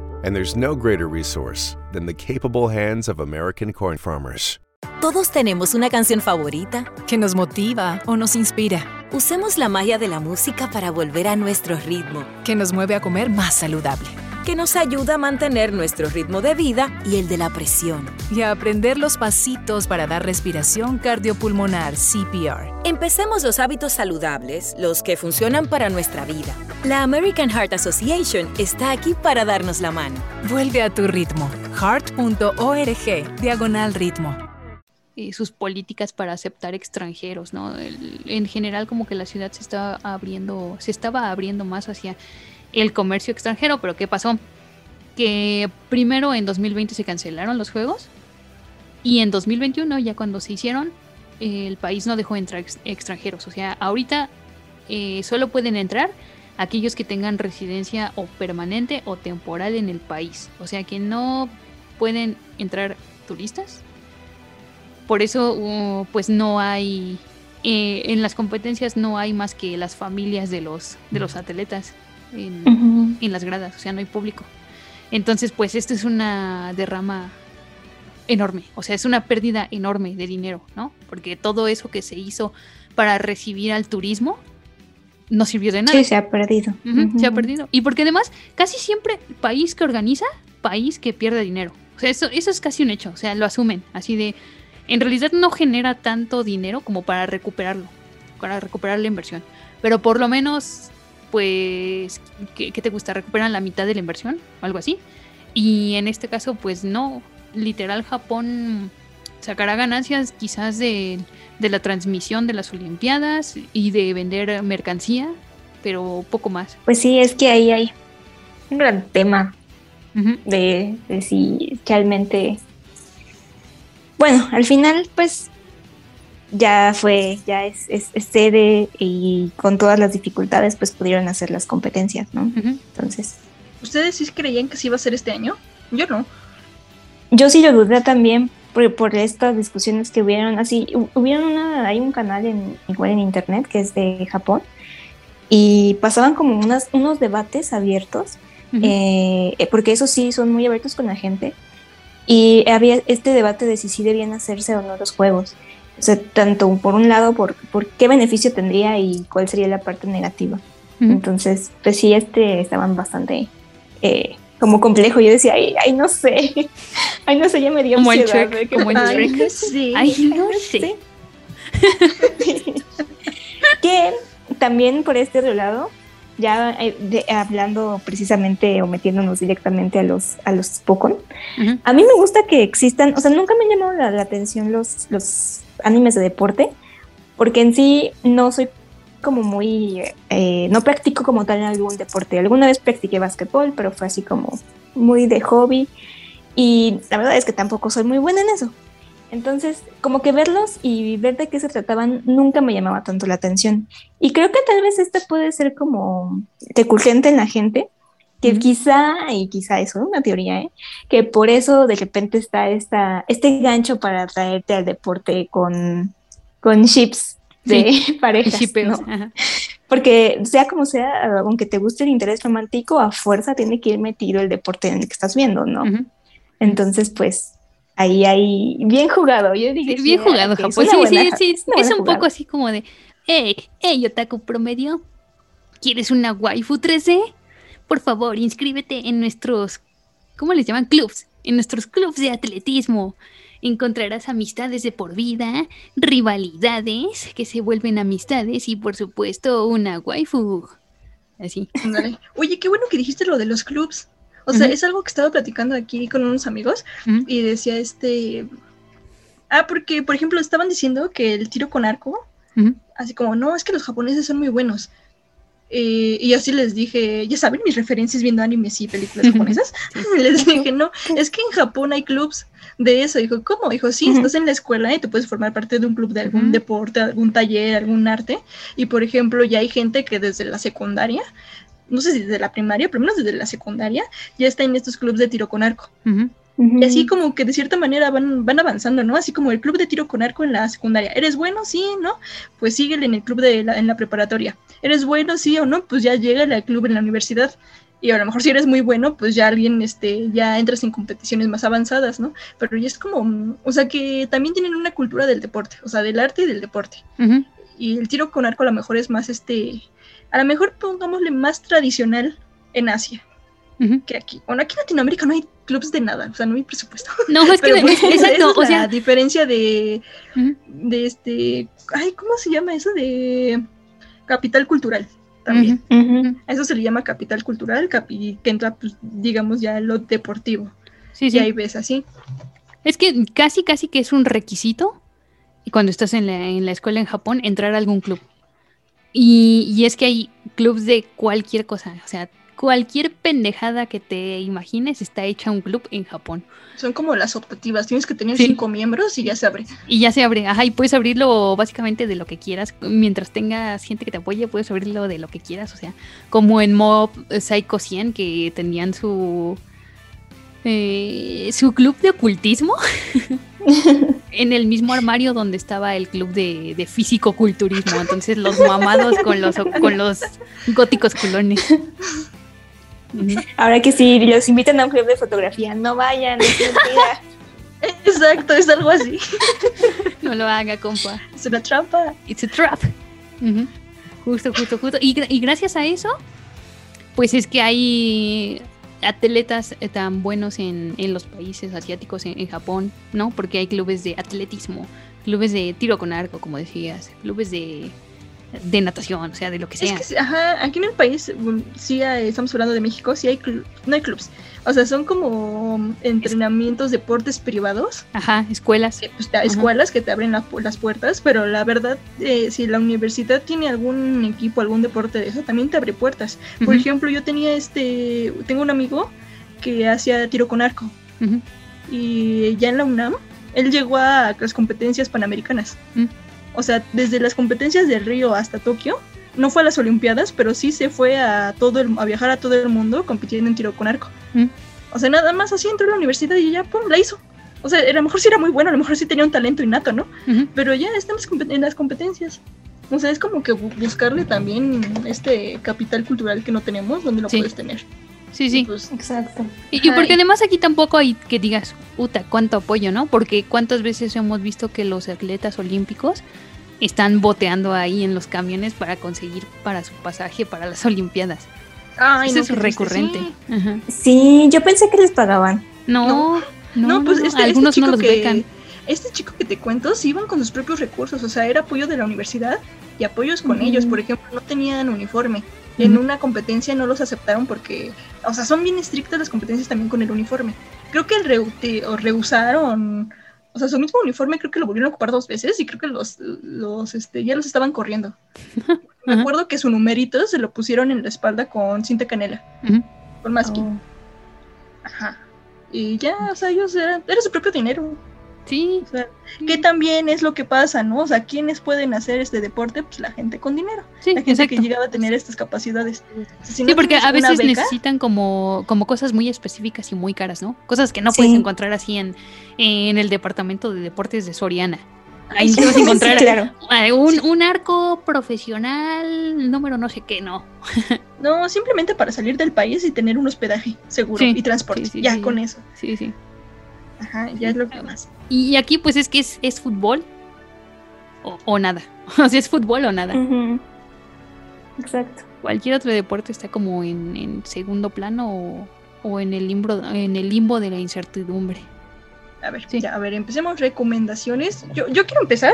And there's no greater resource than the capable hands of American corn farmers. Todos tenemos una canción favorita que nos motiva o nos inspira. Usemos la magia de la música para volver a nuestro ritmo, que nos mueve a comer más saludable que nos ayuda a mantener nuestro ritmo de vida y el de la presión. Y a aprender los pasitos para dar respiración cardiopulmonar CPR. Empecemos los hábitos saludables, los que funcionan para nuestra vida. La American Heart Association está aquí para darnos la mano. Vuelve a tu ritmo. heart.org, diagonal ritmo. Y sus políticas para aceptar extranjeros, ¿no? en general como que la ciudad se estaba abriendo, se estaba abriendo más hacia el comercio extranjero, pero ¿qué pasó? Que primero en 2020 se cancelaron los juegos y en 2021 ya cuando se hicieron el país no dejó entrar extranjeros. O sea, ahorita eh, solo pueden entrar aquellos que tengan residencia o permanente o temporal en el país. O sea que no pueden entrar turistas. Por eso, uh, pues no hay, eh, en las competencias no hay más que las familias de los, de los atletas en, las gradas, o sea, no hay público. Entonces, pues esto es una derrama enorme, o sea, es una pérdida enorme de dinero, ¿no? Porque todo eso que se hizo para recibir al turismo no sirvió de nada. Sí, se ha perdido. Se ha perdido. Y porque además, casi siempre, país que organiza, país que pierde dinero. O sea, eso, eso es casi un hecho, o sea, lo asumen, así de, en realidad no genera tanto dinero como para recuperarlo, para recuperar la inversión. Pero por lo menos pues, ¿qué, te gusta? ¿Recuperan la mitad de la inversión? Algo así. Y en este caso, pues no, literal Japón sacará ganancias quizás de, la transmisión de las Olimpiadas y de vender mercancía, pero poco más. Pues sí, es que ahí hay un gran tema de, de si realmente... Bueno, al final, pues ya fue, ya es, sede y con todas las dificultades pues pudieron hacer las competencias, ¿no? Entonces. ¿Ustedes sí creían que sí iba a ser este año? Yo no. Yo sí lo dudé también por, por estas discusiones que hubieron, así, hubieron una, hay un canal en, igual en internet que es de Japón y pasaban como unas, unos debates abiertos, eh, porque esos sí son muy abiertos con la gente y había este debate de si sí debían hacerse o no los juegos. O sea, tanto por un lado, por, por qué beneficio tendría y cuál sería la parte negativa. Entonces, pues sí, este estaban bastante eh, como complejo. Yo decía, ay, ay, no sé. ay, no sé, ya me dio como ansiedad. El como el Shrek. Sí. Ay, no sé. que también por este otro lado, ya eh, hablando precisamente o metiéndonos directamente a los a los Pokémon, a mí me gusta que existan, o sea, nunca me han llamado la, la atención los, los animes de deporte, porque en sí no soy como muy, eh, no practico como tal algún deporte. Alguna vez practiqué básquetbol, pero fue así como muy de hobby y la verdad es que tampoco soy muy buena en eso. Entonces, como que verlos y ver de qué se trataban nunca me llamaba tanto la atención. Y creo que tal vez este puede ser como recurrente en la gente, que quizá, y quizá eso es una teoría, ¿eh? que por eso de repente está esta, este gancho para traerte al deporte con, con chips de parejas. ¿no? Porque sea como sea, aunque te guste el interés romántico, a fuerza tiene que ir metido el deporte en el que estás viendo, ¿no? Entonces, pues, ahí hay bien jugado. Yo dije, bien jugado, Japón. Sí, sí, sí, es, un poco así como de, hey, hey, otaku promedio, ¿quieres una waifu 3D? por favor, inscríbete en nuestros, ¿cómo les llaman? Clubs, en nuestros clubs de atletismo. encontrarás amistades de por vida, rivalidades que se vuelven amistades y por supuesto una waifu. Así. Oye, qué bueno que dijiste lo de los clubs. O sea, es algo que estaba platicando aquí con unos amigos y decía este... Ah, porque, por ejemplo, estaban diciendo que el tiro con arco, así como, no, es que los japoneses son muy buenos. Eh, y así les dije, ya saben mis referencias viendo animes y películas japonesas. les dije, no, es que en Japón hay clubs de eso. Dijo, ¿cómo? Dijo, sí, Ujú. estás en la escuela y tú puedes formar parte de un club de algún deporte, algún taller, algún arte. Y por ejemplo, ya hay gente que desde la secundaria, no sé si desde la primaria, pero menos desde la secundaria, ya está en estos clubs de tiro con arco. Y así como que de cierta manera van, van avanzando, ¿no? Así como el club de tiro con arco en la secundaria. ¿Eres bueno? Sí, ¿no? Pues síguele en el club de la, en la preparatoria. ¿Eres bueno? Sí o no? Pues ya llega al club en la universidad. Y a lo mejor si eres muy bueno, pues ya alguien, este, ya entras en competiciones más avanzadas, ¿no? Pero ya es como, o sea, que también tienen una cultura del deporte, o sea, del arte y del deporte. Y el tiro con arco a lo mejor es más, este, a lo mejor pongámosle más tradicional en Asia que aquí. Bueno, aquí en Latinoamérica no hay clubs de nada, o sea, no hay presupuesto. No, es que, Pero pues, esa exacto, es o la sea, diferencia de, de este, ay, ¿cómo se llama eso? De capital cultural también. A eso se le llama capital cultural, capi- que entra, pues, digamos, ya lo deportivo. sí, Y sí. ahí ves así. Es que casi, casi que es un requisito y cuando estás en la, en la escuela en Japón entrar a algún club. Y, y es que hay clubs de cualquier cosa, o sea, cualquier pendejada que te imagines está hecha un club en Japón. Son como las optativas, tienes que tener Sí. cinco miembros y ya se abre. Y ya se abre, ajá, y puedes abrirlo básicamente de lo que quieras. Mientras tengas gente que te apoye, puedes abrirlo de lo que quieras. O sea, como en Mob Psycho 100, que tenían su. eh, su club de ocultismo en el mismo armario donde estaba el club de, de físico-culturismo. Entonces, los mamados con los, con los góticos culones. Ahora que si los invitan a un club de fotografía, no vayan, es mentira. Exacto, es algo así. No lo haga, compa. Es una trampa. It's a trap. Justo, justo, justo. Y gracias a eso, pues es que hay atletas tan buenos en, en los países asiáticos, en, en Japón, ¿no? Porque hay clubes de atletismo, clubes de tiro con arco, como decías, clubes de, de natación, o sea, de lo que sea. Es que, ajá, aquí en el país, um, sí hay- estamos hablando de México, sí hay no hay clubs. O sea, son como entrenamientos, deportes privados, Ajá, escuelas. eh, pues, escuelas que te abren la las puertas, pero la verdad, eh, si la universidad tiene algún equipo, algún deporte de eso, también te abre puertas. Por ejemplo, yo tenía este, tengo un amigo que hacía tiro con arco y ya en la UNAM, él llegó a las competencias panamericanas. Mm. O sea, desde las competencias de Río hasta Tokio, no fue a las Olimpiadas, pero sí se fue a todo el, a viajar a todo el mundo compitiendo en tiro con arco. Mm. O sea, nada más así entró a la universidad y ya, pum, la hizo. O sea, a lo mejor sí era muy bueno, a lo mejor sí tenía un talento innato, ¿no? Pero ya está en las, compet- en las competencias. O sea, es como que bu- buscarle también este capital cultural que no tenemos, donde lo Sí. puedes tener. Sí, sí. pues, Exacto. Y, porque además aquí tampoco hay que digas, puta, cuánto apoyo, ¿no? Porque cuántas veces hemos visto que los atletas olímpicos están boteando ahí en los camiones para conseguir para su pasaje para las Olimpiadas. ay, Eso no, es recurrente. sí. Ajá. Sí, yo pensé que les pagaban. No, no, No, pues no, este, algunos este no los que, becan. Este chico que te cuento, sí iban con sus propios recursos, o sea, era apoyo de la universidad y apoyos con ellos. Por ejemplo, no tenían uniforme. En una competencia no los aceptaron porque, o sea, son bien estrictas las competencias también con el uniforme. Creo que el o rehusaron, o sea, su mismo uniforme creo que lo volvieron a ocupar dos veces y creo que los, los, este, ya los estaban corriendo. Me acuerdo que su numerito se lo pusieron en la espalda con cinta canela, con masking. Oh. Ajá. Y ya, o sea, ellos eran, era su propio dinero. Sí, O sea, que también es lo que pasa, ¿no? O sea, ¿quiénes pueden hacer este deporte? Pues la gente con dinero. sí, La gente exacto. que llegaba a tener estas capacidades. O sea, si Sí, no porque a veces beca, necesitan como, como cosas muy específicas y muy caras, ¿no? Cosas que no puedes encontrar así en, en el departamento de deportes de Soriana. Ahí Sí, vas a encontrar Sí, claro. eh, un, un arco profesional, número no sé qué, no. No, simplemente para salir del país y tener un hospedaje seguro Sí, y transporte. sí, sí, ya sí. con eso. Sí, sí. Ajá, ya es lo que más. Y aquí pues es que es, es fútbol o, o nada. O sea, es fútbol o nada. Exacto. Cualquier otro deporte está como en, en segundo plano o, o en, el limbo, en el limbo de la incertidumbre. A ver, ya, a ver, empecemos recomendaciones. Yo, yo quiero empezar,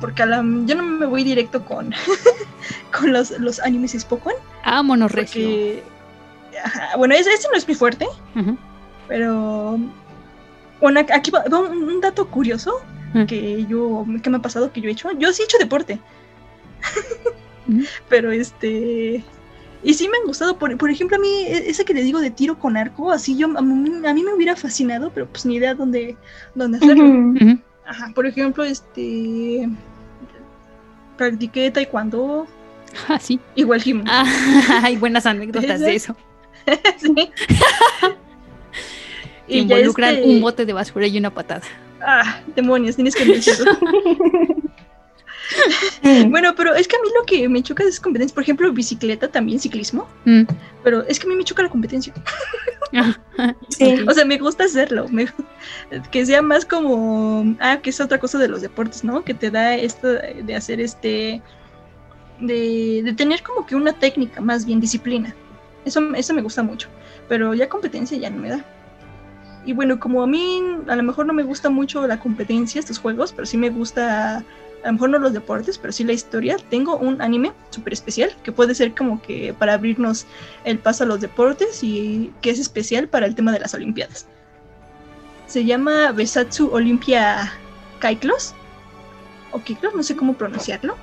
porque a la, yo no me voy directo con, con los, los animes Spokon. Porque, ajá, bueno, ese, ese no es mi fuerte, pero bueno, aquí va, va un, un dato curioso Mm. que yo que me ha pasado que yo he hecho. Yo sí he hecho deporte, Ujú. pero este y sí me han gustado. Por, por ejemplo, a mí e- ese que le digo de tiro con arco, así yo a mí, a mí me hubiera fascinado, pero pues ni idea dónde dónde hacerlo. Ajá, por ejemplo, este practiqué taekwondo, Ah, sí. igual gimnasio. Ah, hay buenas anécdotas de eso. Sí. Y ya involucran este- un bote de basura y una patada. Ah, demonios, tienes que decirlo. bueno, pero es que a mí lo que me choca es competencia. Por ejemplo, bicicleta, también ciclismo. Mm. Pero es que a mí me choca la competencia. Sí. O sea, me gusta hacerlo. me- que sea más como. Ah, que es otra cosa de los deportes, ¿no? Que te da esto de hacer este. De, de tener como que una técnica, más bien disciplina. Eso, eso me gusta mucho. Pero ya competencia ya no me da. Y bueno, como a mí a lo mejor no me gusta mucho la competencia, estos juegos, pero sí me gusta, a lo mejor no los deportes, pero sí la historia, tengo un anime súper especial que puede ser como que para abrirnos el paso a los deportes y que es especial para el tema de las Olimpiadas. Se llama Besatsu Olympia Kaiklos, o Kiklos, no sé cómo pronunciarlo.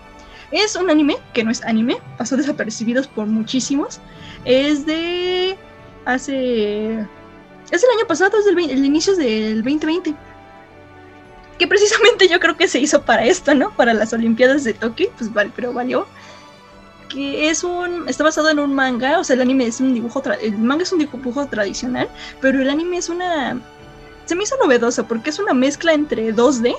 Es un anime que no es anime, pasó desapercibidos por muchísimos. Es de hace es el año pasado, es el inicio del 2020. Que precisamente yo creo que se hizo para esto, ¿no? Para las Olimpiadas de Tokio, pues vale, pero valió. Que es un. Está basado en un manga, o sea, el anime es un dibujo. El manga es un dibujo tradicional, pero el anime es una. Se me hizo novedoso porque es una mezcla entre 2D.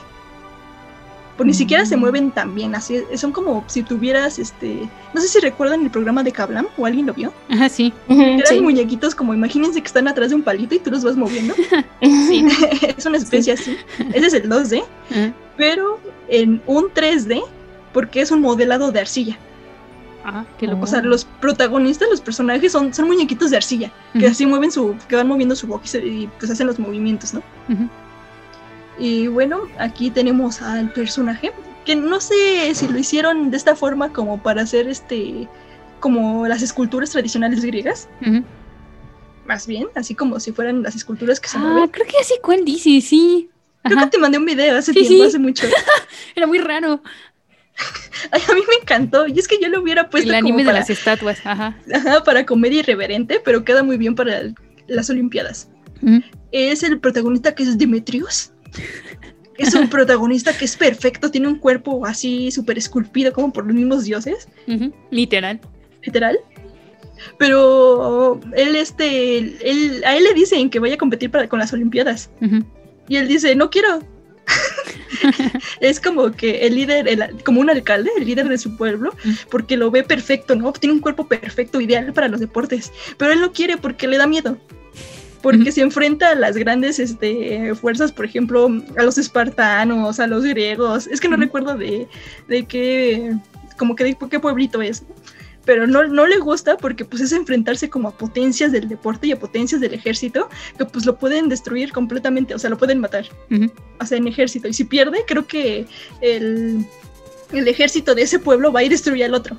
Pues ni siquiera se mueven tan bien, así son como si tuvieras este. No sé si recuerdan el programa de Kablam o alguien lo vio. Ajá, sí. Eran sí. muñequitos como imagínense que están atrás de un palito y tú los vas moviendo. Sí. es una especie así. Ese es el 2D, Ah, pero en un 3D porque es un modelado de arcilla. Ah, qué loco. O sea, los protagonistas, los personajes son, son muñequitos de arcilla que así mueven su, que van moviendo su boca y, se- y, pues hacen los movimientos, ¿no? Ujú. Y bueno, aquí tenemos al personaje que no sé si lo hicieron de esta forma como para hacer este como las esculturas tradicionales griegas, más bien, así como si fueran las esculturas que se Ah, mueven. creo que así cuál dice, sí. Creo Ajá. que te mandé un video hace Sí, tiempo, sí. hace mucho. Era muy raro. Ay, a mí me encantó. Y es que yo lo hubiera puesto el como anime de para, las estatuas. Ajá. ajá, para comedia irreverente, pero queda muy bien para el- las Olimpiadas. Es el protagonista que es Demetrius. Es un protagonista que es perfecto, tiene un cuerpo así súper esculpido como por los mismos dioses. Literal. literal. Pero él, este, él, a él le dicen que vaya a competir para, con las Olimpiadas. Y él dice, no quiero. es como que el líder, el- como un alcalde, el líder de su pueblo, porque lo ve perfecto, ¿no? Tiene un cuerpo perfecto, ideal para los deportes. Pero él no quiere porque le da miedo. Porque se enfrenta a las grandes este, fuerzas, por ejemplo, a los espartanos, a los griegos. Es que no recuerdo de, de qué, como que de qué pueblito es. Pero no, no le gusta porque pues es enfrentarse como a potencias del deporte y a potencias del ejército que pues lo pueden destruir completamente, o sea, lo pueden matar Ujú. o sea, en ejército. Y si pierde, creo que el, el ejército de ese pueblo va a ir a destruir al otro.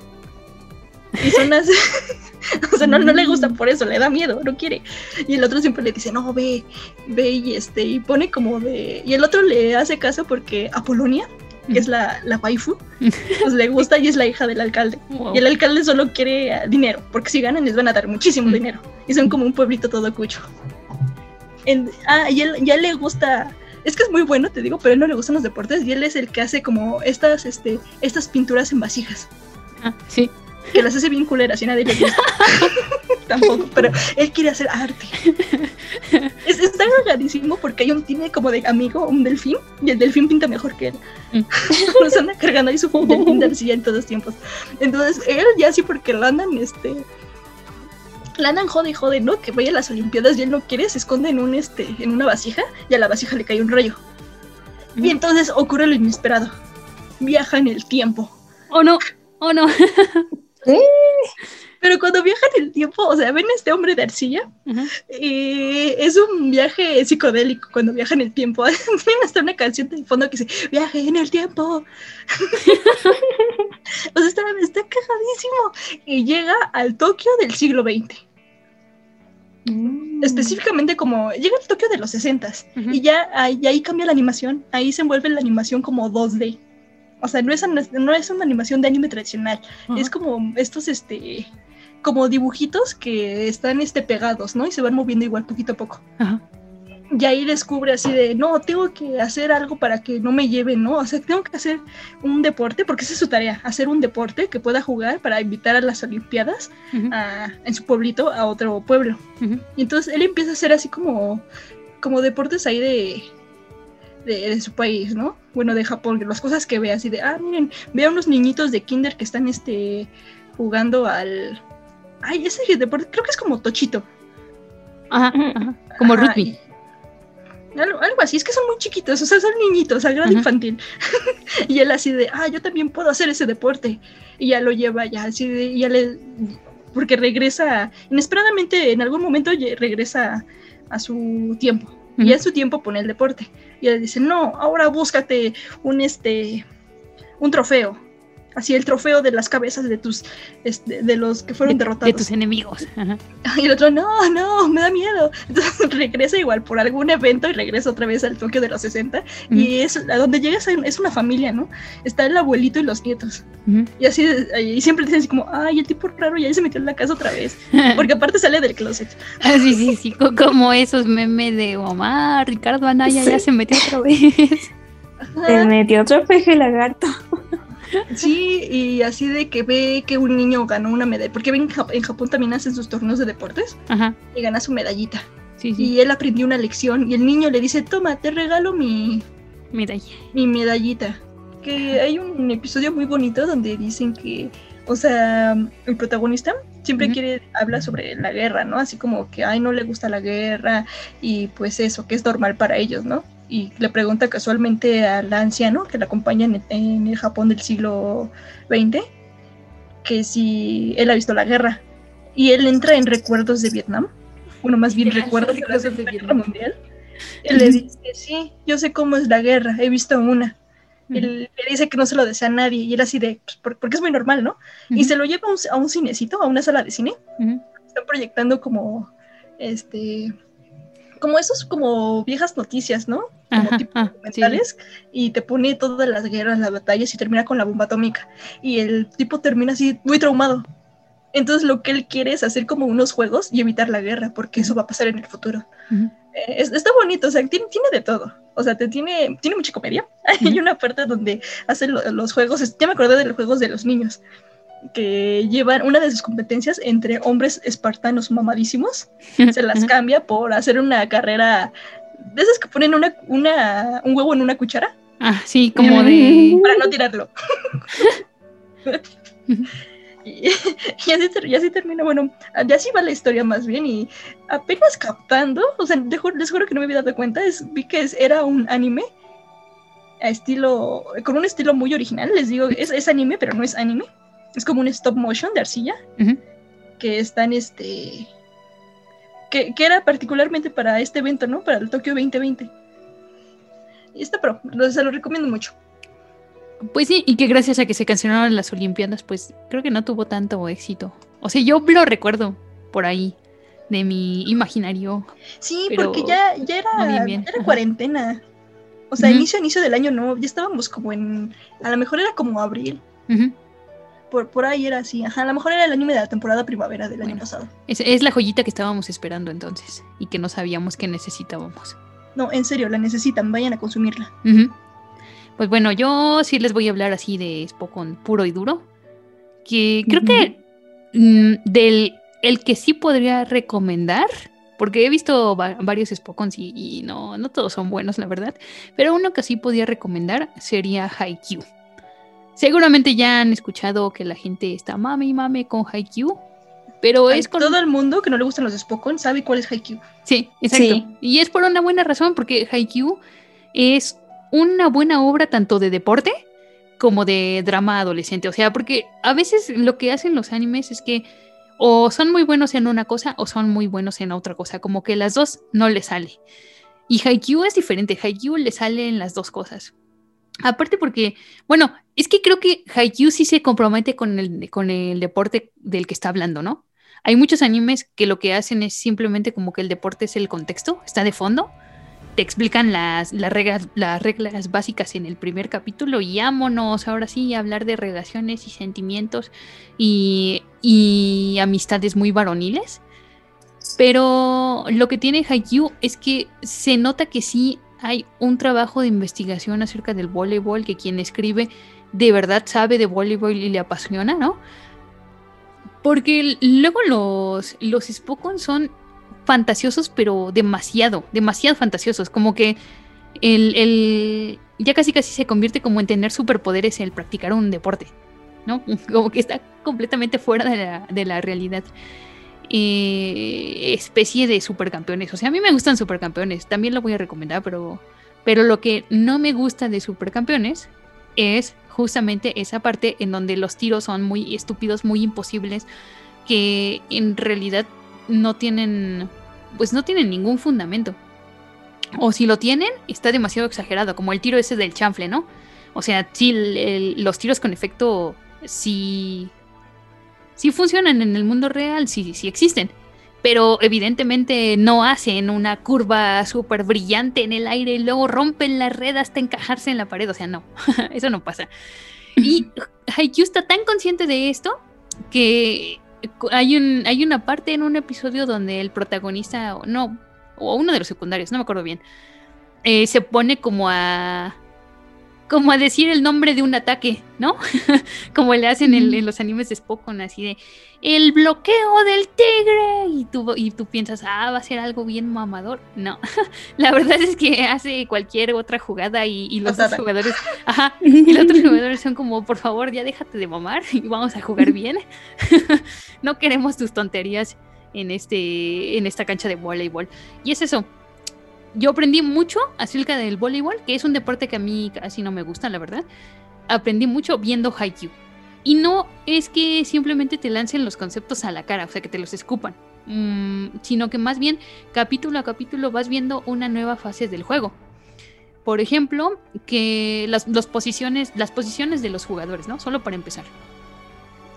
Y son las... o sea, no, no le gusta por eso, le da miedo, no quiere. Y el otro siempre le dice, no, ve, ve y este, y pone como de... Y el otro le hace caso porque Apolonia, que es la, la waifu, pues le gusta y es la hija del alcalde. Wow. Y el alcalde solo quiere dinero, porque si ganan les van a dar muchísimo Mm. dinero. Y son como un pueblito todo cucho. En- ah, y él ya le gusta, es que es muy bueno, te digo, pero a él no le gustan los deportes y él es el que hace como estas, este, estas pinturas en vasijas, Ah, sí. Que las hace bien culeras y nadie le gusta. Tampoco, pero él quiere hacer arte. Es, está cagadísimo porque hay un tiene como de amigo un delfín y el delfín pinta mejor que él. Mm. Nos anda cargando ahí su delfín de arcilla en todos tiempos. Entonces, él ya sí porque lo andan, este. La andan jode y jode, ¿no? Que vaya a las Olimpiadas y él no quiere, se esconde en un este, en una vasija y a la vasija le cae un rayo. Y entonces ocurre lo inesperado. Viaja en el tiempo. Oh no. Oh no. Pero cuando viaja en el tiempo, o sea, ven este hombre de arcilla y es un viaje psicodélico cuando viaja en el tiempo. Tiene hasta una canción de fondo que dice, viaje en el tiempo. o sea, está, está cajadísimo. Y llega al Tokio del siglo XX. Mm. Específicamente como llega al Tokio de los 60 y ya ahí, ahí cambia la animación, ahí se envuelve la animación como 2D. O sea, no es, una- no es una animación de anime tradicional, es como estos, este, como dibujitos que están, este, pegados, ¿no? Y se van moviendo igual poquito a poco. Ajá. Y ahí descubre así de, no, tengo que hacer algo para que no me lleven, ¿no? O sea, tengo que hacer un deporte, porque esa es su tarea, hacer un deporte que pueda jugar para invitar a las Olimpiadas a- en su pueblito a otro pueblo. Y entonces él empieza a hacer así como, como deportes ahí de, de, de su país, ¿no? Bueno, de Japón, las cosas que ve así de, ah, miren, ve a unos niñitos de kinder que están este, jugando al... Ay, ese deporte creo que es como tochito. Ajá, ajá. Como Ajá, rugby. y- Algo, algo así, es que son muy chiquitos, o sea, son niñitos, a grado Ajá. infantil. y él así de, ah, yo también puedo hacer ese deporte. Y ya lo lleva ya, así de, y ya le... Porque regresa, inesperadamente en algún momento regresa a su tiempo. Y a su tiempo pone el deporte. Y él dice, no, ahora búscate un, este, un trofeo. Así el trofeo de las cabezas de tus, este, de los que fueron De, de derrotados. tus enemigos. Ajá. Y el otro, no, no, me da miedo. Entonces regresa igual por algún evento y regresa otra vez al Tokio de los 60. Y es a donde llegas es una familia, ¿no? Está el abuelito y los nietos. Y así, y siempre dicen así como, ay, el tipo raro ya se metió en la casa otra vez. Porque aparte sale del closet. Ah, sí, sí, sí, co- como esos memes de mamá, Ricardo Anaya ya Sí. se metió otra vez. Se metió otro peje lagarto. Sí, y así de que ve que un niño ganó una medalla. Porque ven, en Jap- en Japón también hacen sus torneos de deportes Ajá, y gana su medallita. sí, sí, Y él aprendió una lección y el niño le dice, toma, te regalo mi, medalla. mi medallita. Que hay un episodio muy bonito donde dicen que, o sea, el protagonista siempre quiere habla sobre la guerra, ¿no? Así como que, ay, no le gusta la guerra y pues eso, que es normal para ellos, ¿no? Y le pregunta casualmente al anciano que la acompaña en, en el Japón del siglo XX que si él ha visto la guerra. Y él entra en recuerdos de Vietnam, bueno, más bien recuerdos de la Segunda Guerra Vietnam. Mundial. Él le dice, sí, yo sé cómo es la guerra, he visto una. Él le dice que no se lo desea a nadie y él así de, pues, por- porque es muy normal, ¿no? Y se lo lleva a un, a un cinecito, a una sala de cine. Están proyectando como, este, como esos como viejas noticias, ¿no? Como Ajá, tipo ah, sí, documentales y te pone todas las guerras, las batallas y termina con la bomba atómica. Y el tipo termina así muy traumado. Entonces lo que él quiere es hacer como unos juegos y evitar la guerra, porque eso va a pasar en el futuro. Eh, es- está bonito, o sea, tiene, tiene de todo. O sea, te tiene, tiene mucha comedia. Hay una parte donde hacen lo- los juegos, ya me acordé de los juegos de los niños, que llevan una de sus competencias entre hombres espartanos mamadísimos, se las cambia por hacer una carrera de esas que ponen una, una, un huevo en una cuchara Ah, sí, como de... para no tirarlo. y, y así, y así termina, bueno, ya así va la historia más bien y apenas captando, o sea, ju- les juro que no me había dado cuenta, es, vi que es- era un anime a estilo, con un estilo muy original, les digo, es, es anime, pero no es anime, es como un stop motion de arcilla, Ujú. que está en este, que, que era particularmente para este evento, ¿no? Para el Tokio 2020. Y está pro, se lo recomiendo mucho. Pues sí, y que gracias a que se cancelaron las Olimpiadas, pues creo que no tuvo tanto éxito. O sea, yo lo recuerdo por ahí, de mi imaginario. Sí, porque ya, ya era, no bien, bien, ya era cuarentena. O sea, inicio inicio del año no, ya estábamos como en, a lo mejor era como abril, Ujú. Por, por ahí era así, ajá, a lo mejor era el anime de la temporada primavera del año pasado. Es, es la joyita que estábamos esperando entonces y que no sabíamos que necesitábamos. No, en serio, la necesitan, vayan a consumirla. Pues bueno, yo sí les voy a hablar así de Spokon puro y duro. Que creo que mm, del el que sí podría recomendar, porque he visto va- varios Spokons y, y no, no todos son buenos, la verdad. Pero uno que sí podría recomendar sería Haikyuu. Seguramente ya han escuchado que la gente está mame y mame con Haikyuu. Pero Ay, es con... Todo el mundo que no le gustan los Spokon sabe cuál es Haikyuu. Sí, exacto. Sí. Y es por una buena razón, porque Haikyuu es una buena obra tanto de deporte como de drama adolescente. O sea, porque a veces lo que hacen los animes es que O son muy buenos en una cosa o son muy buenos en otra cosa. Como que las dos no le sale. Y Haikyuu es diferente. Haikyuu le sale en las dos cosas. Aparte porque, bueno, es que creo que Haikyuu sí se compromete con el, con el deporte del que está hablando, ¿no? Hay muchos animes que lo que hacen es simplemente como que el deporte es el contexto, está de fondo, te explican las, las, reglas, las reglas básicas en el primer capítulo y vámonos ahora sí a hablar de relaciones y sentimientos y, y amistades muy varoniles. Pero lo que tiene Haikyuu es que se nota que sí hay un trabajo de investigación acerca del voleibol, que quien escribe de verdad sabe de voleibol y le apasiona, ¿no? Porque luego los, los son fantasiosos, pero demasiado, demasiado fantasiosos. Como que el, ya casi casi se convierte como en tener superpoderes el practicar un deporte, ¿no? Como que está completamente fuera de la, de la realidad. Eh, especie de supercampeones. O sea, a mí me gustan supercampeones, también lo voy a recomendar, pero, pero lo que no me gusta de supercampeones es justamente esa parte en donde los tiros son muy estúpidos, muy imposibles, que en realidad no tienen, pues no tienen ningún fundamento. O si lo tienen, está demasiado exagerado, como el tiro ese del chanfle, ¿no? O sea, sí, los tiros con efecto sí sí funcionan en el mundo real, sí, sí existen. Pero evidentemente no hacen una curva súper brillante en el aire y luego rompen la red hasta encajarse en la pared. O sea, no, eso no pasa. Y Haikyuu está tan consciente de esto que hay, un, hay una parte en un episodio donde el protagonista, no, o uno de los secundarios, no me acuerdo bien, eh, se pone como a como a decir el nombre de un ataque, ¿no? como le hacen en, los animes de Spokon, así de el bloqueo del tigre y tú, y tú piensas, ah, va a ser algo bien mamador. No, la verdad es que hace cualquier otra jugada y, los otros jugadores, ajá, y los otros jugadores son como, por favor, ya déjate de mamar y vamos a jugar bien. no queremos tus tonterías en, este, en esta cancha de voleibol. Y es eso, yo aprendí mucho acerca del voleibol, que es un deporte que a mí casi no me gusta, la verdad. Aprendí mucho viendo Haikyuu. Y no es que simplemente te lancen los conceptos a la cara, o sea, que te los escupan, mm, sino que más bien capítulo a capítulo vas viendo una nueva fase del juego. Por ejemplo, que las, posiciones, las posiciones de los jugadores, ¿no? Solo para empezar.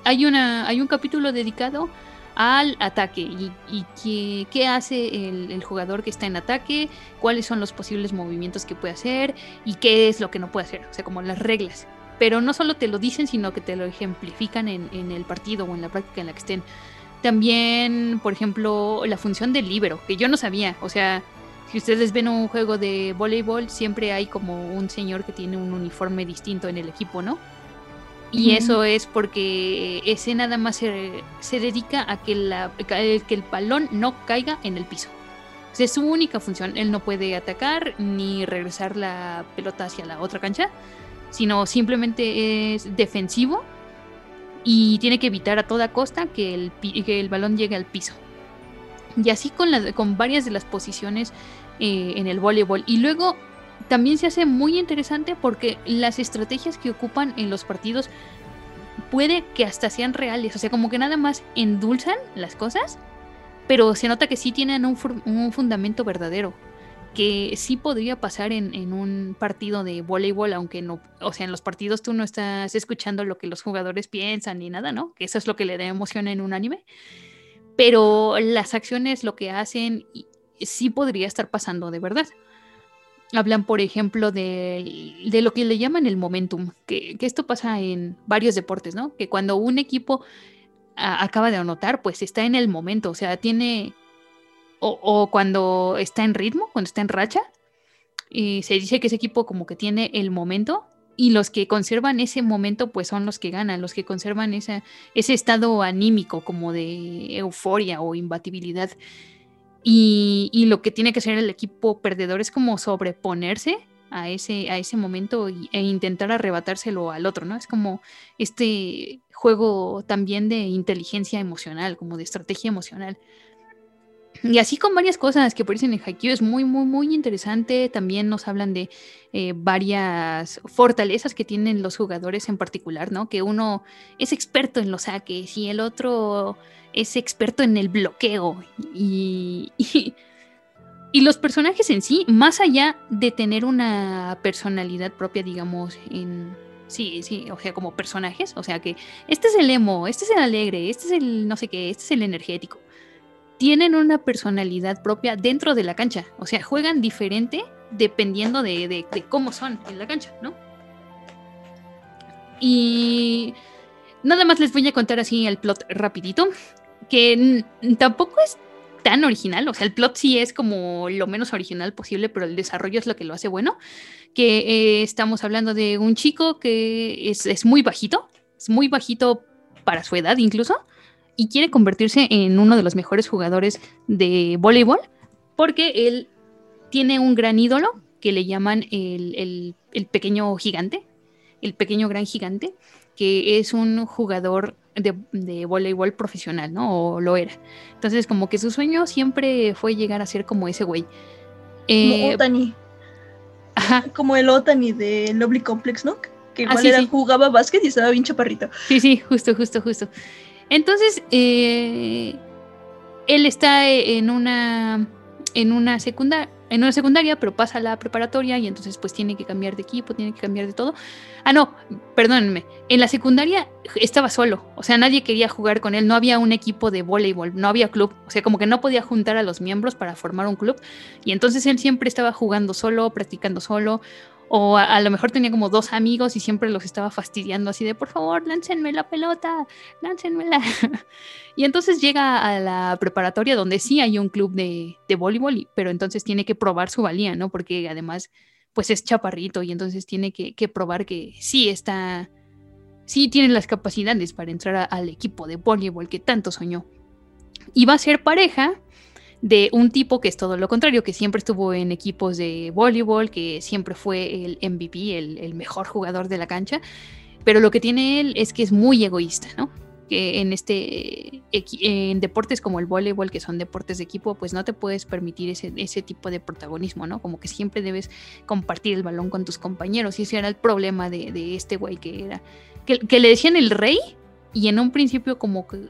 Hay, una, hay un capítulo dedicado al ataque y, qué, hace el, jugador que está en ataque, cuáles son los posibles movimientos que puede hacer y qué es lo que no puede hacer, o sea, como las reglas. Pero no solo te lo dicen, sino que te lo ejemplifican en, el partido o en la práctica en la que estén. También, por ejemplo, la función del libero, que yo no sabía, o sea, si ustedes ven un juego de voleibol, siempre hay como un señor que tiene un uniforme distinto en el equipo, ¿no? Y eso es porque ese nada más se, dedica a que, la, que el balón no caiga en el piso. es su única función. Él no puede atacar ni regresar la pelota hacia la otra cancha, sino simplemente es defensivo y tiene que evitar a toda costa que el, que el balón llegue al piso. Y así con, la, con varias de las posiciones eh, en el voleibol. Y luego también se hace muy interesante porque las estrategias que ocupan en los partidos puede que hasta sean reales, o sea, como que nada más endulzan las cosas, pero se nota que sí tienen un, fundamento verdadero, que sí podría pasar en, un partido de voleibol, aunque no, o sea, en los partidos tú no estás escuchando lo que los jugadores piensan ni nada, ¿no? Que eso es lo que le da emoción en un anime, pero las acciones, lo que hacen, sí podría estar pasando de verdad. Hablan, por ejemplo, de, lo que le llaman el momentum, que, esto pasa en varios deportes, ¿no? Que cuando un equipo acaba de anotar, pues está en el momento, o sea, tiene, o, cuando está en ritmo, cuando está en racha, y se dice que ese equipo como que tiene el momento y los que conservan ese momento pues son los que ganan, los que conservan ese estado anímico como de euforia o imbatibilidad. Y, lo que tiene que hacer el equipo perdedor es como sobreponerse a ese, a ese momento e intentar arrebatárselo al otro, ¿no? Es como este juego también de inteligencia emocional, como de estrategia emocional. Y así con varias cosas que aparecen en Haikyuu es muy, muy, muy interesante. También nos hablan de eh, varias fortalezas que tienen los jugadores en particular, ¿no? Que uno es experto en los saques y el otro es experto en el bloqueo. Y, y, los personajes en sí, más allá de tener una personalidad propia, digamos, en... Sí, sí, o sea, como personajes, o sea que este es el emo, este es el alegre, este es el no sé qué, este es el energético tienen una personalidad propia dentro de la cancha. O sea, juegan diferente dependiendo de, cómo son en la cancha, ¿no? Y nada más les voy a contar así el plot rapidito, que tampoco es tan original, o sea, el plot sí es como lo menos original posible, pero el desarrollo es lo que lo hace bueno, que eh, estamos hablando de un chico que es, es muy bajito, es muy bajito para su edad incluso, y quiere convertirse en uno de los mejores jugadores de voleibol porque él tiene un gran ídolo que le llaman el, pequeño gigante, el pequeño gran gigante, que es un jugador de, voleibol profesional, ¿no? O lo era. Entonces, como que su sueño siempre fue llegar a ser como ese güey. como eh, Otani. Como el Otani de Lovely Complex, ¿no? Que ah, igual jugaba básquet y estaba bien chaparrito. Sí, sí, justo, justo, justo. Entonces, eh, él está en una, en una secundaria en una secundaria, pero pasa a la preparatoria y entonces pues tiene que cambiar de equipo, tiene que cambiar de todo. Ah, no, perdónenme. En la secundaria estaba solo, o sea, nadie quería jugar con él, no había un equipo de voleibol, no había club, o sea, como que no podía juntar a los miembros para formar un club y entonces él siempre estaba jugando solo, practicando solo o a, lo mejor tenía como dos amigos y siempre los estaba fastidiando así de, por favor, láncenme la pelota, láncenmela. y entonces llega a la preparatoria donde sí hay un club de, de voleibol, pero entonces tiene que probar su valía, ¿no? Porque además, pues es chaparrito y entonces tiene que, probar que sí está, sí tiene las capacidades para entrar al equipo de voleibol que tanto soñó. Y va a ser pareja de un tipo que es todo lo contrario, que siempre estuvo en equipos de voleibol, que siempre fue el MVP, el, mejor jugador de la cancha, pero lo que tiene él es que es muy egoísta, ¿no? que en este en deportes como el voleibol que son deportes de equipo pues no te puedes permitir ese, ese tipo de protagonismo no como que siempre debes compartir el balón con tus compañeros y ese era el problema de, este güey que era que, le decían el rey y en un principio como que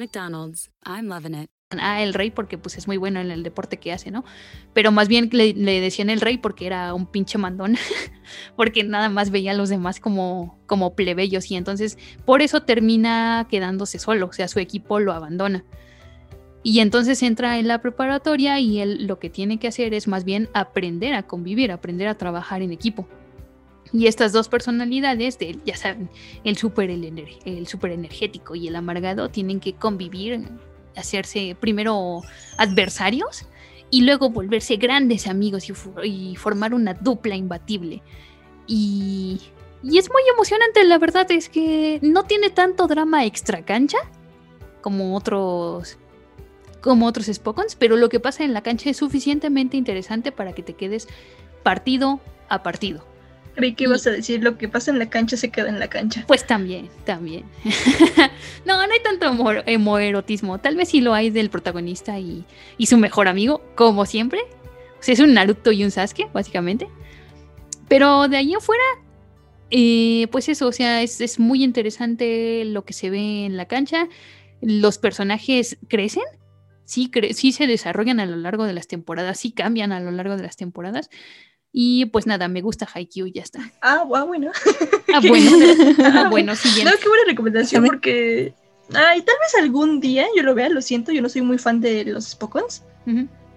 McDonald's. I'm loving it. Ah, el rey porque pues es muy bueno en el deporte que hace, ¿no? Pero más bien le, decían el rey porque era un pinche mandón, porque nada más veía a los demás como, como plebeyos y entonces por eso termina quedándose solo, o sea, su equipo lo abandona. Y entonces entra en la preparatoria y él lo que tiene que hacer es más bien aprender a convivir, aprender a trabajar en equipo. Y estas dos personalidades, de, ya saben, el súper el, el super energético y el amargado, tienen que convivir, hacerse primero adversarios y luego volverse grandes amigos y, formar una dupla imbatible. Y, y, es muy emocionante, la verdad es que no tiene tanto drama extra cancha como otros como otros Spokons, pero lo que pasa en la cancha es suficientemente interesante para que te quedes partido a partido. Creí que ibas a decir lo que pasa en la cancha se queda en la cancha. Pues también, también. no, no hay tanto homoerotismo. Tal vez sí lo hay del protagonista y, su mejor amigo, como siempre. O sea, es un Naruto y un Sasuke, básicamente. Pero de ahí afuera, eh, pues eso, o sea, es, es muy interesante lo que se ve en la cancha. Los personajes crecen sí, sí se desarrollan a lo largo de las temporadas, sí cambian a lo largo de las temporadas. Y pues nada, me gusta Haikyuu, ya está. Ah, bueno. Ah, bueno. ah, bueno, siguiente. No, qué buena recomendación porque... Ay, tal vez algún día yo lo vea, lo siento, yo no soy muy fan de los Spokons.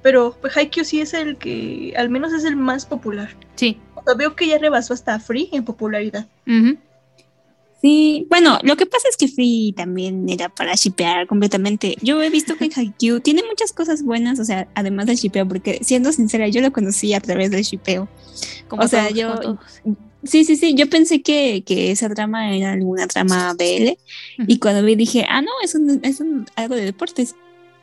Pero pues, Haikyuu sí es el que, al menos es el más popular. Sí. O sea, veo que ya rebasó hasta Free en popularidad. Sí, bueno, lo que pasa es que Free también era para shipear completamente. Yo he visto que Haikyuu tiene muchas cosas buenas, o sea, además del shipeo, porque siendo sincera, yo lo conocí a través del shipeo. o sea, yo... Sí, sí, sí, yo pensé que, esa trama era alguna trama BL y cuando vi dije, ah, no, es, un, es algo de deportes.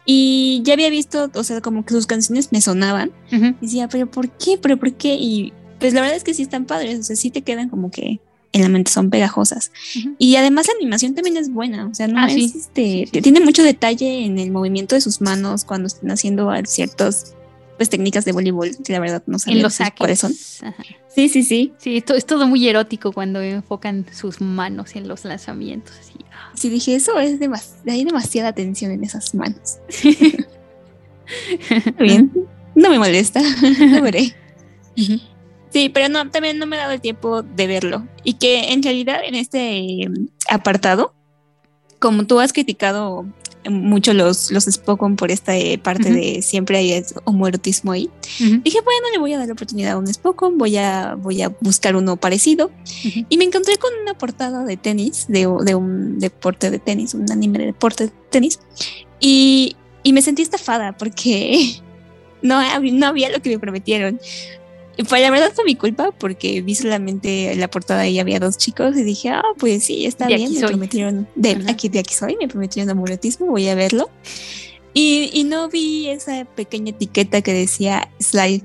Y ya había visto, o sea, como que sus canciones me sonaban. Y decía, pero ¿por qué? ¿Pero por qué? Y pues la verdad es que sí están padres, o sea, sí te quedan como que en la mente son pegajosas. Y además la animación también es buena, o sea, no ah, es este, tiene mucho detalle en el movimiento de sus manos cuando están haciendo ciertas pues técnicas de voleibol, que la verdad no sé en los cuáles son. Sí, sí, sí. Sí, esto es todo muy erótico cuando enfocan sus manos en los lanzamientos. Así. Sí, dije, eso es hay demasiada tensión en esas manos. Bien, no me molesta, lo veré. Sí, pero no, también no me ha dado el tiempo de verlo. Y que en realidad en este em, apartado, como tú has criticado mucho los, los Spokon por esta eh, parte de siempre hay homoerotismo ahí. Dije, bueno, le voy a dar la oportunidad a un Spokon, voy a, voy a buscar uno parecido. Y me encontré con una portada de tenis, de, de, un deporte de tenis, un anime de deporte de tenis. Y, y me sentí estafada porque no, no había lo que me prometieron. Pues la verdad fue mi culpa porque vi solamente la portada y había dos chicos y dije, ah, pues sí, está bien, me prometieron, de aquí de aquí soy, me prometieron amuletismo, voy a verlo. Y, y, no vi esa pequeña etiqueta que decía Slice,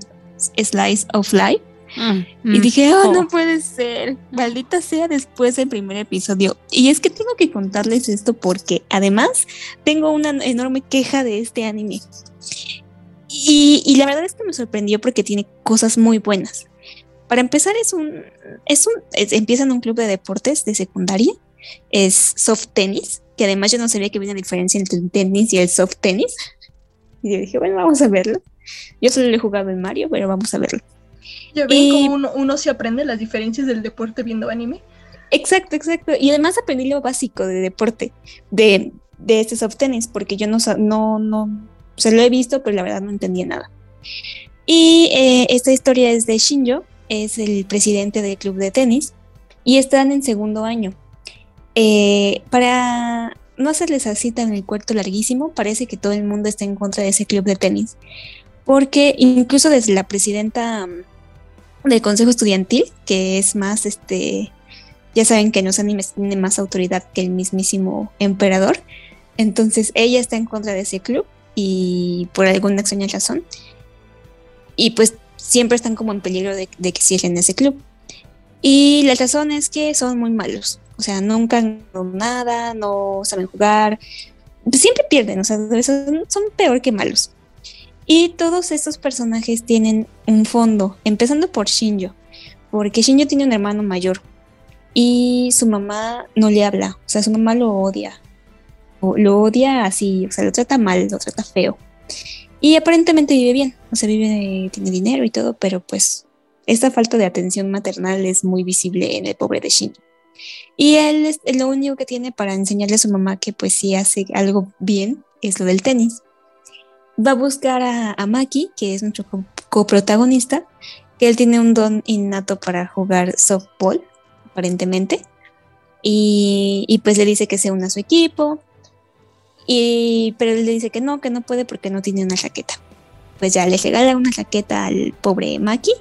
slice of Life. Mm, y mm, dije, oh, no puede ser, maldita sea después del primer episodio. Y es que tengo que contarles esto porque además tengo una enorme queja de este anime. Y, la verdad es que me sorprendió porque tiene cosas muy buenas. Para empezar, es un, es un, empieza en un club de deportes de secundaria, es soft tenis, que además yo no sabía que había una diferencia entre el tenis y el soft tenis. Y yo dije, bueno, vamos a verlo. Yo solo he jugado en Mario, pero vamos a verlo. Ya ven cómo uno, se aprende las diferencias del deporte viendo anime. Exacto, exacto. Y además aprendí lo básico de deporte, de, de este soft tenis, porque yo no, no, no, sea, lo he visto, pero la verdad no entendía nada. Y eh, esta historia es de Shinjo, es el presidente del club de tenis, y están en segundo año. Eh, para no hacerles así tan el cuarto larguísimo, parece que todo el mundo está en contra de ese club de tenis, porque incluso desde la presidenta mm, del consejo estudiantil, que es más, este, ya saben que en los animes tiene más autoridad que el mismísimo emperador, entonces ella está en contra de ese club y por alguna extraña razón. Y pues siempre están como en peligro de, que cierren ese club. Y la razón es que son muy malos. O sea, nunca han nada, no saben jugar. Siempre pierden, o sea, son, son peor que malos. Y todos estos personajes tienen un fondo, empezando por Shinjo, porque Shinjo tiene un hermano mayor y su mamá no le habla, o sea, su mamá lo odia lo odia así, o sea, lo trata mal, lo trata feo. Y aparentemente vive bien, o sea, vive, tiene dinero y todo, pero pues esta falta de atención maternal es muy visible en el pobre de Shin. Y él es lo único que tiene para enseñarle a su mamá que pues si hace algo bien es lo del tenis. Va a buscar a, Maki, que es nuestro coprotagonista, que él tiene un don innato para jugar softball, aparentemente. Y, y, pues le dice que se una a su equipo, y, pero él le dice que no, que no puede porque no tiene una raqueta. Pues ya le regala una raqueta al pobre Maki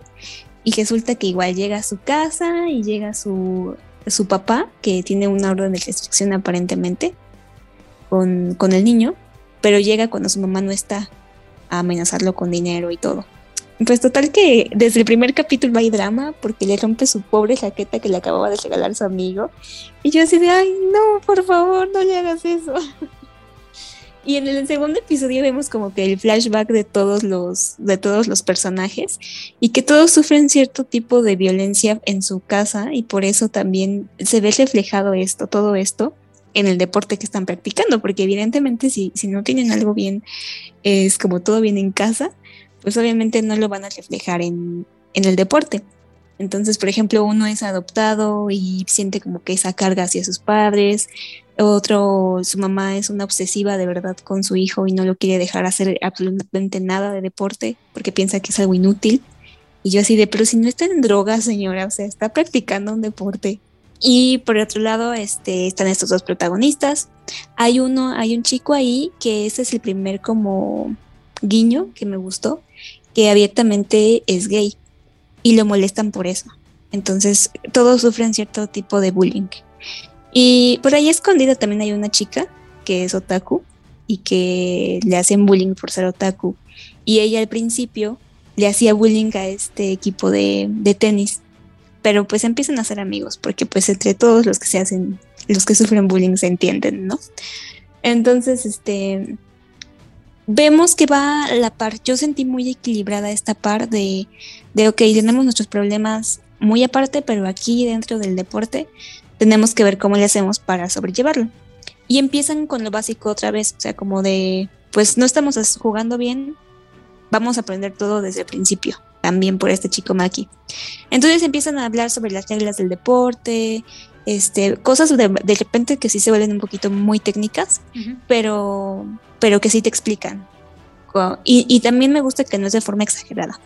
y resulta que igual llega a su casa y llega su, su papá, que tiene una orden de restricción aparentemente con, con el niño, pero llega cuando su mamá no está a amenazarlo con dinero y todo. Pues total que desde el primer capítulo hay drama porque le rompe su pobre jaqueta que le acababa de regalar su amigo. Y yo así de, ay, no, por favor, no le hagas eso. Y en el segundo episodio vemos como que el flashback de todos los, de todos los personajes y que todos sufren cierto tipo de violencia en su casa y por eso también se ve reflejado esto, todo esto en el deporte que están practicando, porque evidentemente si, si no tienen algo bien, es como todo bien en casa, pues obviamente no lo van a reflejar en, en el deporte. Entonces, por ejemplo, uno es adoptado y siente como que esa carga hacia sus padres, otro, su mamá es una obsesiva de verdad con su hijo y no lo quiere dejar hacer absolutamente nada de deporte porque piensa que es algo inútil. Y yo así de, pero si no está en droga, señora, o sea, está practicando un deporte. Y por otro lado, este, están estos dos protagonistas. Hay uno, hay un chico ahí que ese es el primer como guiño que me gustó, que abiertamente es gay y lo molestan por eso. Entonces, todos sufren cierto tipo de bullying. Y por ahí escondida también hay una chica que es otaku y que le hacen bullying por ser otaku. Y ella al principio le hacía bullying a este equipo de, de tenis. Pero pues empiezan a ser amigos porque pues entre todos los que se hacen, los que sufren bullying se entienden, ¿no? Entonces, este, vemos que va la par, yo sentí muy equilibrada esta par de, de, ok, tenemos nuestros problemas muy aparte, pero aquí dentro del deporte tenemos que ver cómo le hacemos para sobrellevarlo. Y empiezan con lo básico otra vez, o sea, como de, pues no estamos jugando bien, vamos a aprender todo desde el principio, también por este chico Maki. Entonces empiezan a hablar sobre las reglas del deporte, este, cosas de, de repente que sí se vuelven un poquito muy técnicas, pero, pero que sí te explican. Y, y, también me gusta que no es de forma exagerada.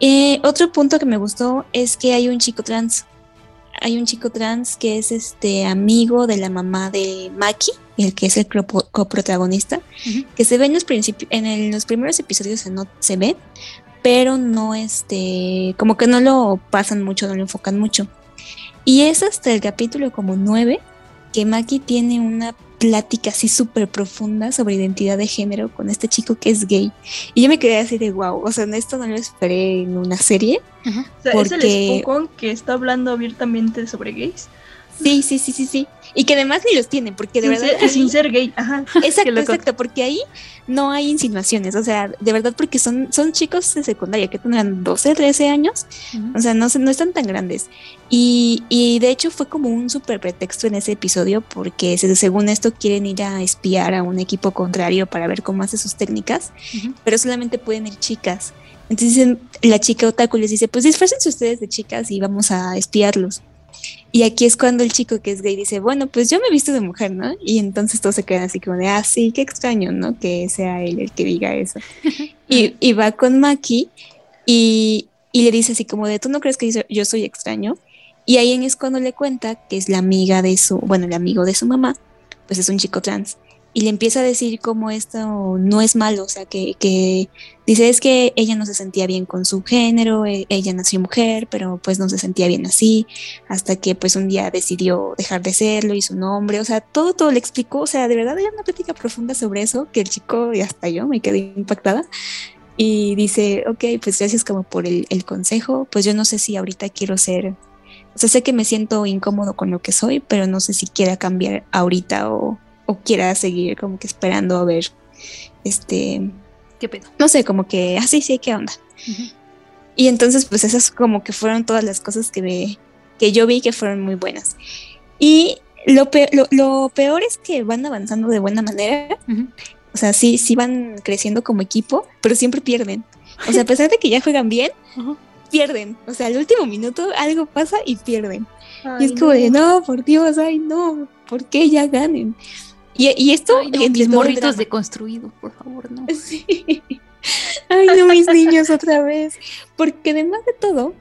Eh, otro punto que me gustó es que hay un chico trans hay un chico trans que es este amigo de la mamá de Maki, el que es el coprotagonista, que se ve en los en los primeros episodios se, no, se ve, pero no este, como que no lo pasan mucho, no lo enfocan mucho. Y es hasta el capítulo como 9 que Maki tiene una plática así súper profunda sobre identidad de género con este chico que es gay. Y yo me quedé así de wow, o sea, esto no lo esperé en una serie. O sea, ¿es el Spokon que está hablando abiertamente sobre gays? Sí, sí, sí, sí, sí. Y que además ni los tienen, porque de verdad. Ser, sin ser gay, ajá. Exacto, exacto, porque ahí no hay insinuaciones, o sea, de verdad, porque son, son chicos de secundaria que tendrán 12, 13 años, o sea, no, no están tan grandes. Y, y de hecho fue como un súper pretexto en ese episodio, porque según esto quieren ir a espiar a un equipo contrario para ver cómo hace sus técnicas, pero solamente pueden ir chicas. Entonces la chica otaku les dice, pues disfrácense ustedes de chicas y vamos a espiarlos. Y aquí es cuando el chico que es gay dice, bueno, pues yo me he visto de mujer, ¿no? Y entonces todos se quedan así como de, ah, sí, qué extraño, ¿no? Que sea él el que diga eso. y, y, va con Maki y, y, le dice así como de, ¿tú no crees que yo soy extraño? Y ahí es cuando le cuenta que es la amiga de su, bueno, el amigo de su mamá, pues es un chico trans y le empieza a decir cómo esto no es malo, o sea, que, que, dice es que ella no se sentía bien con su género, e, ella nació mujer, pero pues no se sentía bien así, hasta que pues un día decidió dejar de serlo y su nombre, o sea, todo, todo le explicó, o sea, de verdad hay una plática profunda sobre eso, que el chico, y hasta yo me quedé impactada, y dice, ok, pues gracias como por el, el consejo, pues yo no sé si ahorita quiero ser... O sea, sé que me siento incómodo con lo que soy, pero no sé si quiera cambiar ahorita o, o quiera seguir como que esperando a ver este qué pedo no sé como que así ah, sí qué onda y entonces pues esas como que fueron todas las cosas que me que yo vi que fueron muy buenas. Y lo peor, lo, peor es que van avanzando de buena manera. O sea sí sí van creciendo como equipo pero siempre pierden. O sea a pesar de que ya juegan bien pierden. O sea al último minuto algo pasa y pierden. Y es como de no por Dios ay no ¿por qué ya ganen? Y, esto Ay, no, mis morritos deconstruidos, por favor, no. Sí. Ay, no, mis niños otra vez. Porque además de todo,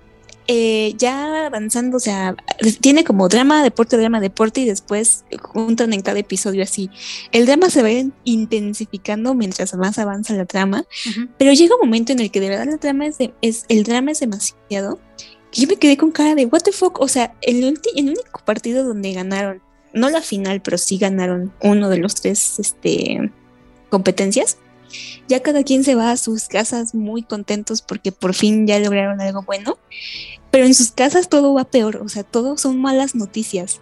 eh, ya avanzando, o sea, tiene como drama, deporte, drama, deporte y después juntan en cada episodio así. El drama se va intensificando mientras más avanza la trama, pero llega un momento en el que de verdad la trama es, es el drama es demasiado. Que yo me quedé con cara de what the fuck, o sea, el, el único partido donde ganaron no la final, pero sí ganaron uno de los tres este, competencias. Ya cada quien se va a sus casas muy contentos porque por fin ya lograron algo bueno, pero en sus casas todo va peor, o sea, todo son malas noticias.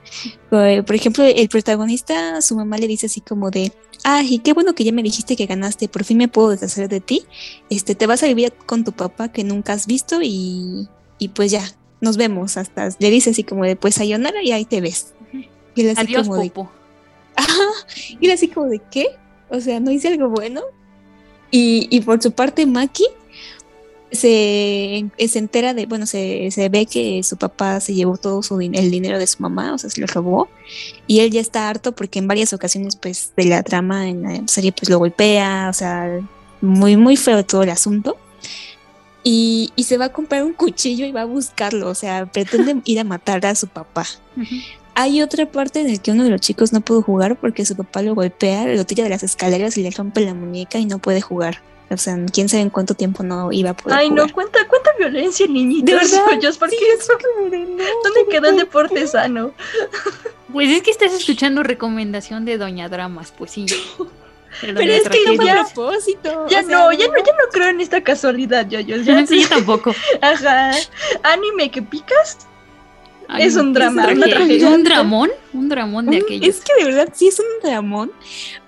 Eh, por ejemplo, el protagonista, su mamá le dice así como de, ay, qué bueno que ya me dijiste que ganaste, por fin me puedo deshacer de ti, este, te vas a vivir con tu papá que nunca has visto y, y pues ya, nos vemos hasta, le dice así como de, pues sayonara y ahí te ves Y él así Adiós, como de. Y él así como de, ¿qué? O sea, ¿no hice algo bueno? Y, y por su parte, Maki se, se entera de, bueno, se, se ve que su papá se llevó todo su, din- el dinero de su mamá, o sea, se lo robó. Y él ya está harto porque en varias ocasiones, pues, de la trama en la serie, pues lo golpea, o sea, muy, muy feo todo el asunto. Y, y se va a comprar un cuchillo y va a buscarlo, o sea, pretende ir a matar a su papá. Hay otra parte en la que uno de los chicos no pudo jugar porque su papá lo golpea, lo tira de las escaleras y le rompe la muñeca y no puede jugar. O sea, quién sabe en cuánto tiempo no iba a poder Ay, jugar. no, cuenta, cuenta violencia, niñitos. ¿De verdad? ¿por qué eso? ¿Dónde quedó el deporte sano? Pues es que estás escuchando recomendación de Doña Dramas, pues sí. Pero, es que no fue tragedia. a propósito. Ya o sea, no, ya no, ya no creo en esta casualidad, yo, yo. Ya. Sí, yo tampoco. Ajá. Anime que picas Ay, es un drama, ¿Un, una tragedia. un dramón? Un dramón de Un- aquellos. Es que de verdad sí es un dramón,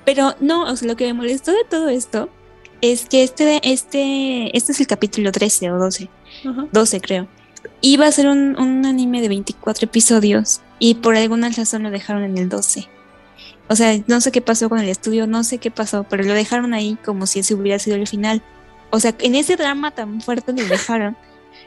pero no, o sea, lo que me molestó de todo esto es que este, este, este es el capítulo 13 o 12, 12 creo. Iba a ser un, un anime de 24 episodios y por alguna razón lo dejaron en el 12. O sea, no sé qué pasó con el estudio, no sé qué pasó, pero lo dejaron ahí como si ese hubiera sido el final. O sea, en ese drama tan fuerte lo dejaron.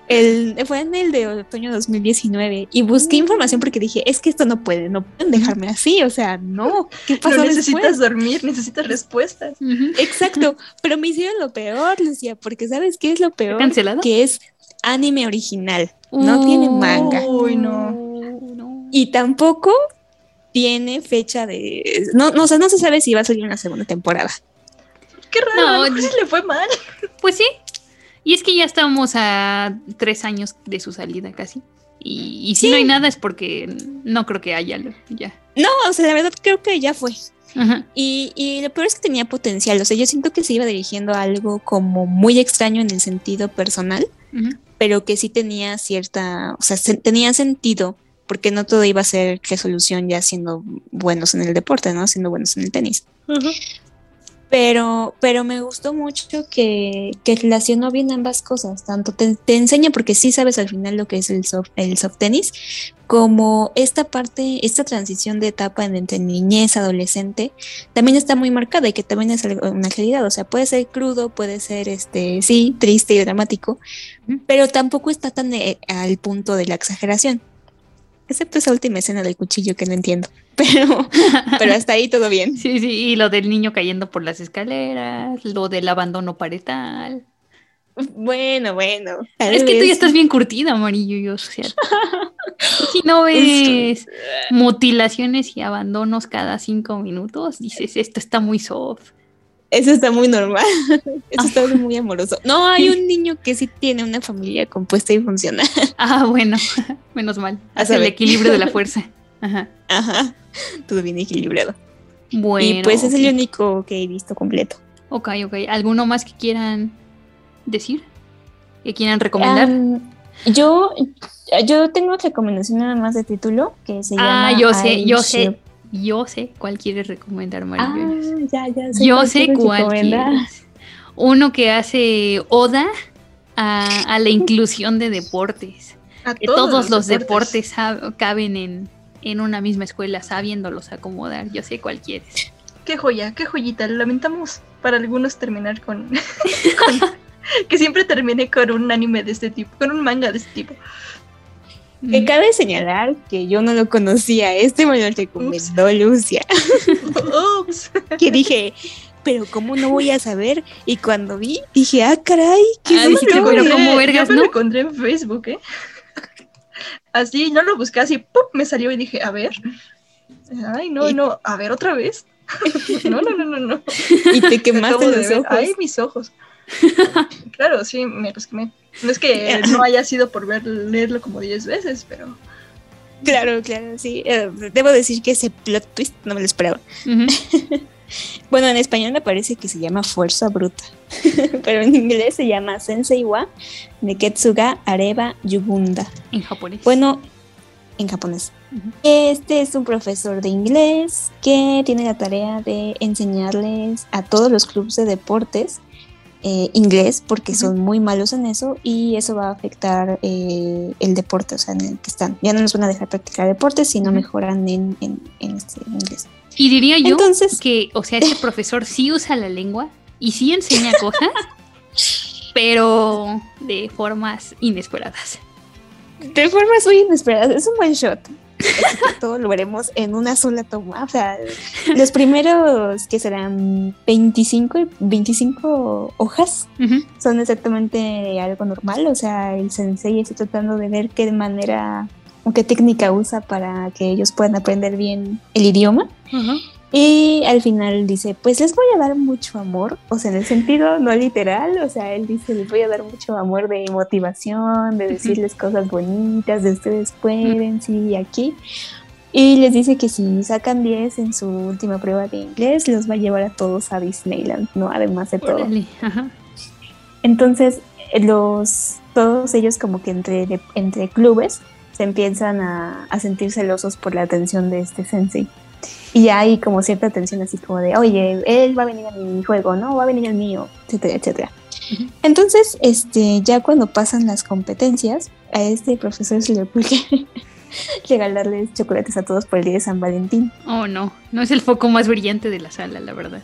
El, fue en el de otoño 2019 y busqué información porque dije, es que esto no puede, no pueden dejarme así, o sea, no, ¿qué pasó No necesitas después? dormir, necesitas respuestas. Exacto, pero me hicieron lo peor, Lucía, porque ¿sabes qué es lo peor? cancelado? Que es anime original, no tiene manga. Uy, no. Y tampoco tiene fecha de... No, no, o sea, no se sabe si va a salir una segunda temporada. Qué raro, No, le fue mal. Pues sí. Y es que ya estamos a tres años de su salida casi. Y, y si no hay nada es porque no creo que haya lo- ya. No, o sea, la verdad creo que ya fue. Ajá. Y, y lo peor es que tenía potencial, o sea, yo siento que se iba dirigiendo a algo como muy extraño en el sentido personal, pero que sí tenía cierta, o sea, se- tenía sentido, porque no todo iba a ser resolución ya siendo buenos en el deporte, ¿no? Siendo buenos en el tenis. Pero, pero me gustó mucho que, que relacionó bien ambas cosas. Tanto te, te enseña, porque sí sabes al final lo que es el soft, el soft tenis, como esta parte, esta transición de etapa en entre niñez, adolescente, también está muy marcada y que también es una realidad. O sea, puede ser crudo, puede ser, este, sí, triste y dramático, pero tampoco está tan eh, al punto de la exageración. Excepto esa última escena del cuchillo que no entiendo. Pero, pero hasta ahí todo bien. Sí, sí, y lo del niño cayendo por las escaleras, lo del abandono parental. Bueno, bueno. Es que tú vez- ya estás bien curtida, amarillo. Yo, o sea, si no ves mutilaciones y abandonos cada cinco minutos, dices, esto está muy soft. Eso está muy normal. Eso está muy amoroso. No, hay un niño que sí tiene una familia compuesta y funcional. Ah, bueno, menos mal. Hace el equilibrio de la fuerza. Ajá. Ajá. Todo bien equilibrado. Bueno. y pues es el único que he visto completo. Ok, ok. ¿Alguno más que quieran decir? ¿Que quieran recomendar? Yo, yo tengo recomendación nada más de título que se llama. ah, yo sé, I yo Ship. sé. Yo sé cuál quieres recomendar, Ah, Marillo. ya, ya. sé Yo cuál sé cuál quieres. Uno que hace oda a, a la inclusión de deportes. A Que todos todos, los deportes, caben en, en una misma escuela, sabiéndolos acomodar. Yo sé cuál quieres. Qué joya, qué joyita. Lamentamos para algunos terminar con, con- que siempre termine con un anime de este tipo, con un manga de este tipo. Que cabe señalar que yo no lo conocía. Este me lo recomendó Lucia. Ups. que dije, pero ¿cómo no voy a saber? Y cuando vi, dije, ah, caray, ¿qué Ah, dijiste, pero ¿cómo vergas, yo me no? lo encontré en Facebook, ¿eh? Así, no lo busqué así, ¡pum! me salió y dije, a ver. Ay, no, Y- no, a ver otra vez. No, no, no, no, no. Y te quemaste los ojos. Ay, mis ojos. Claro, sí, me los quemé. No es que no haya sido por ver, leerlo como 10 veces, pero Claro, claro, sí. Eh, debo decir que ese plot twist no me lo esperaba. Bueno, en español me parece que se llama Fuerza Bruta, pero en inglés se llama Sensei wa Neketsuga Areba Yubunda. En japonés. Bueno, en japonés. Este es un profesor de inglés que tiene la tarea de enseñarles a todos los clubes de deportes eh, inglés porque son muy malos en eso y eso va a afectar eh, el deporte, o sea, en el que están. Ya no nos van a dejar practicar deportes si no mejoran en, en, en este inglés. Y diría yo Entonces, que, o sea, este profesor sí usa la lengua y sí enseña cosas, pero de formas inesperadas. De formas muy inesperadas. Es un buen shot. Todo lo veremos en una sola toma. O sea, los primeros que serán 25, 25 hojas son exactamente algo normal. O sea, el sensei está tratando de ver qué manera o qué técnica usa para que ellos puedan aprender bien el idioma. Y al final dice, pues les voy a dar mucho amor, o sea, en el sentido no literal, o sea, él dice, les voy a dar mucho amor de motivación, de decirles cosas bonitas, de ustedes pueden, sí, aquí. Y les dice que si sacan 10 en su última prueba de inglés, los va a llevar a todos a Disneyland, ¿no? Además de todo. Entonces, los, todos ellos como que entre, entre clubes se empiezan a, a sentir celosos por la atención de este sensei. Y hay como cierta tensión así como de, oye, él va a venir a mi juego, ¿no? Va a venir al mío, etcétera, etcétera. Entonces, este, ya cuando pasan las competencias, a este profesor se le ocurre regalarles chocolates a todos por el día de San Valentín. Oh, no, no es el foco más brillante de la sala, la verdad.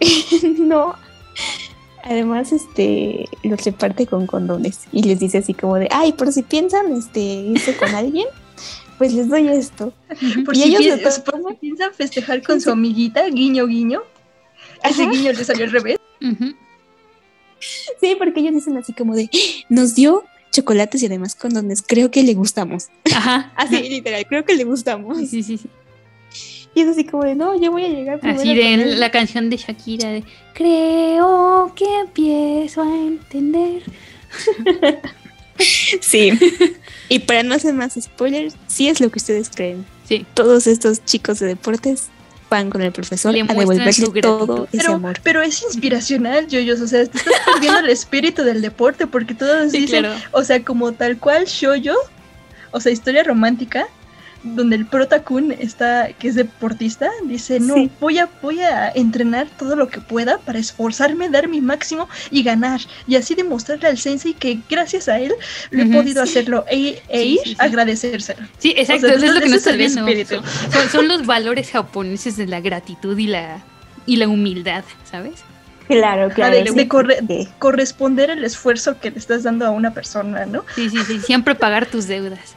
no. Además, este, los reparte con condones y les dice así como de, ay, por si piensan, este, irse con alguien, pues les doy esto. Por y si ellos piensan festejar con su amiguita, guiño, guiño. Ese guiño le salió al revés. Sí, porque ellos dicen así como de, nos dio chocolates y además condones, creo que le gustamos. Ajá. así, literal, creo que le gustamos. Sí, sí, sí. Y es así como de, no, yo voy a llegar primero. Así de la canción de Shakira de, creo que empiezo a entender. sí. Y para no hacer más spoilers, sí es lo que ustedes creen. Sí. Todos estos chicos de deportes van con el profesor a devolverle todo ese pero, amor. Pero es inspiracional, Yoyos. O sea, te estás perdiendo el espíritu del deporte porque todos dicen, o sea, como tal cual Shoyo, o sea, historia romántica, donde el Protakun está, que es deportista, dice, no, voy, a, voy a entrenar todo lo que pueda para esforzarme, dar mi máximo y ganar. Y así demostrarle al sensei que gracias a él lo he podido hacerlo e, e ir a agradecérselo. Sí, exacto, eso es lo que no estás viendo. Son, son, los valores japoneses de la gratitud y la, y la humildad, ¿sabes? Claro, claro. De, corresponder el esfuerzo que le estás dando a una persona, ¿no? Sí, sí, sí, siempre pagar tus deudas.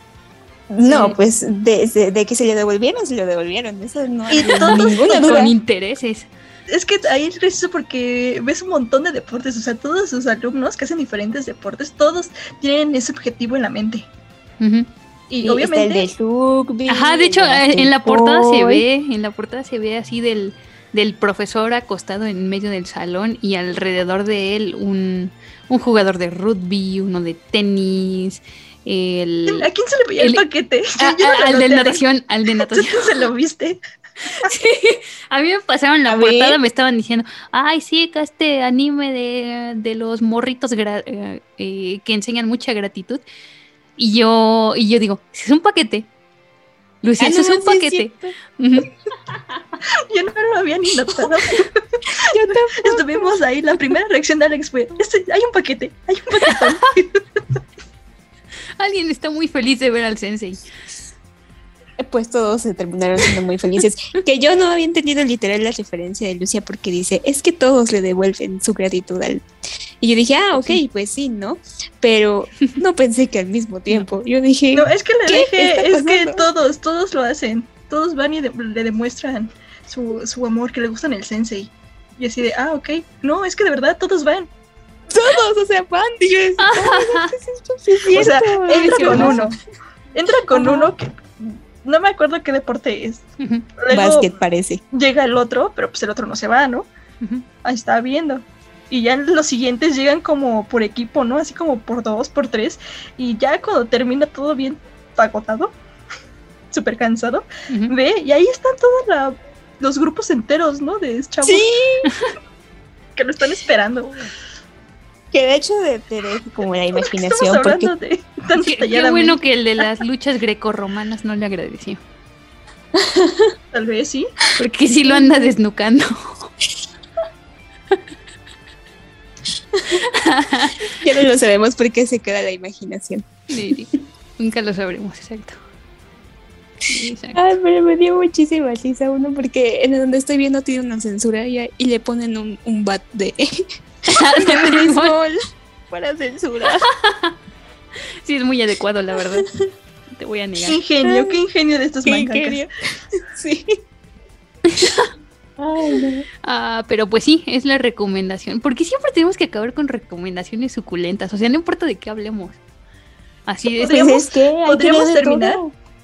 No, pues de, de, que se le devolvieron, se lo devolvieron. Eso no y ninguna duda. Con intereses. Es que ahí es gracioso porque ves un montón de deportes, o sea, todos sus alumnos que hacen diferentes deportes, todos tienen ese objetivo en la mente. Y, obviamente. El de rugby, Ajá, de hecho, eh, en la portada se ve, en la portada se ve así del, del profesor acostado en medio del salón y alrededor de él un, un jugador de rugby, uno de tenis, el, ¿A quién se le veía el, paquete? al de natación, al de natación. ¿Tú se lo viste? Sí, a mí me pasaron la portada, me estaban diciendo, ay, sí, este anime de, de los morritos eh, eh, que enseñan mucha gratitud. Y yo, y yo digo, es un paquete. Lucia, eso es un paquete. yo no lo había ni notado. Estuvimos ahí, la primera reacción de Alex fue, este, hay un paquete, hay un paquete. Alguien está muy feliz de ver al sensei. Pues todos se terminaron siendo muy felices. que yo no había entendido literal la referencia de Lucia porque dice, es que todos le devuelven su gratitud al... Y yo dije, ah, ok, pues sí, ¿no? Pero no pensé que al mismo tiempo. Yo dije... No, es que le dije, es que todos, todos lo hacen. Todos van y le demuestran su, su amor, que le gustan el sensei. Y así de, ah, ok. No, es que de verdad todos van todos, o sea, van, dije, o sea, entra con uno, entra con uno que no me acuerdo qué deporte es. Básquet parece. Llega el otro, pero pues el otro no se va, ¿no? Ahí está viendo. Y ya los siguientes llegan como por equipo, ¿no? Así como por dos, por tres. Y ya cuando termina todo bien agotado, súper cansado, ve, y ahí están todos los grupos enteros, ¿no? De chavos. Sí. que lo están esperando. Que de hecho de, como la imaginación. Porque... De qué, bueno que el de las luchas grecorromanas no le agradeció. Tal vez sí. Porque sí lo anda desnucando. ya no lo sabemos porque se queda la imaginación. Sí, nunca lo sabremos, exacto. Ay, pero me dio muchísima risa uno porque en donde estoy viendo tiene una censura y, y le ponen un, un bat de, de béisbol para censura. Sí, es muy adecuado, la verdad. Te voy a negar. Qué ingenio, qué ingenio de estos Qué ingenio. Sí. Ah, pero pues sí, es la recomendación. Porque siempre tenemos que acabar con recomendaciones suculentas. O sea, no importa de qué hablemos. Así es. Podríamos, es que podríamos terminar.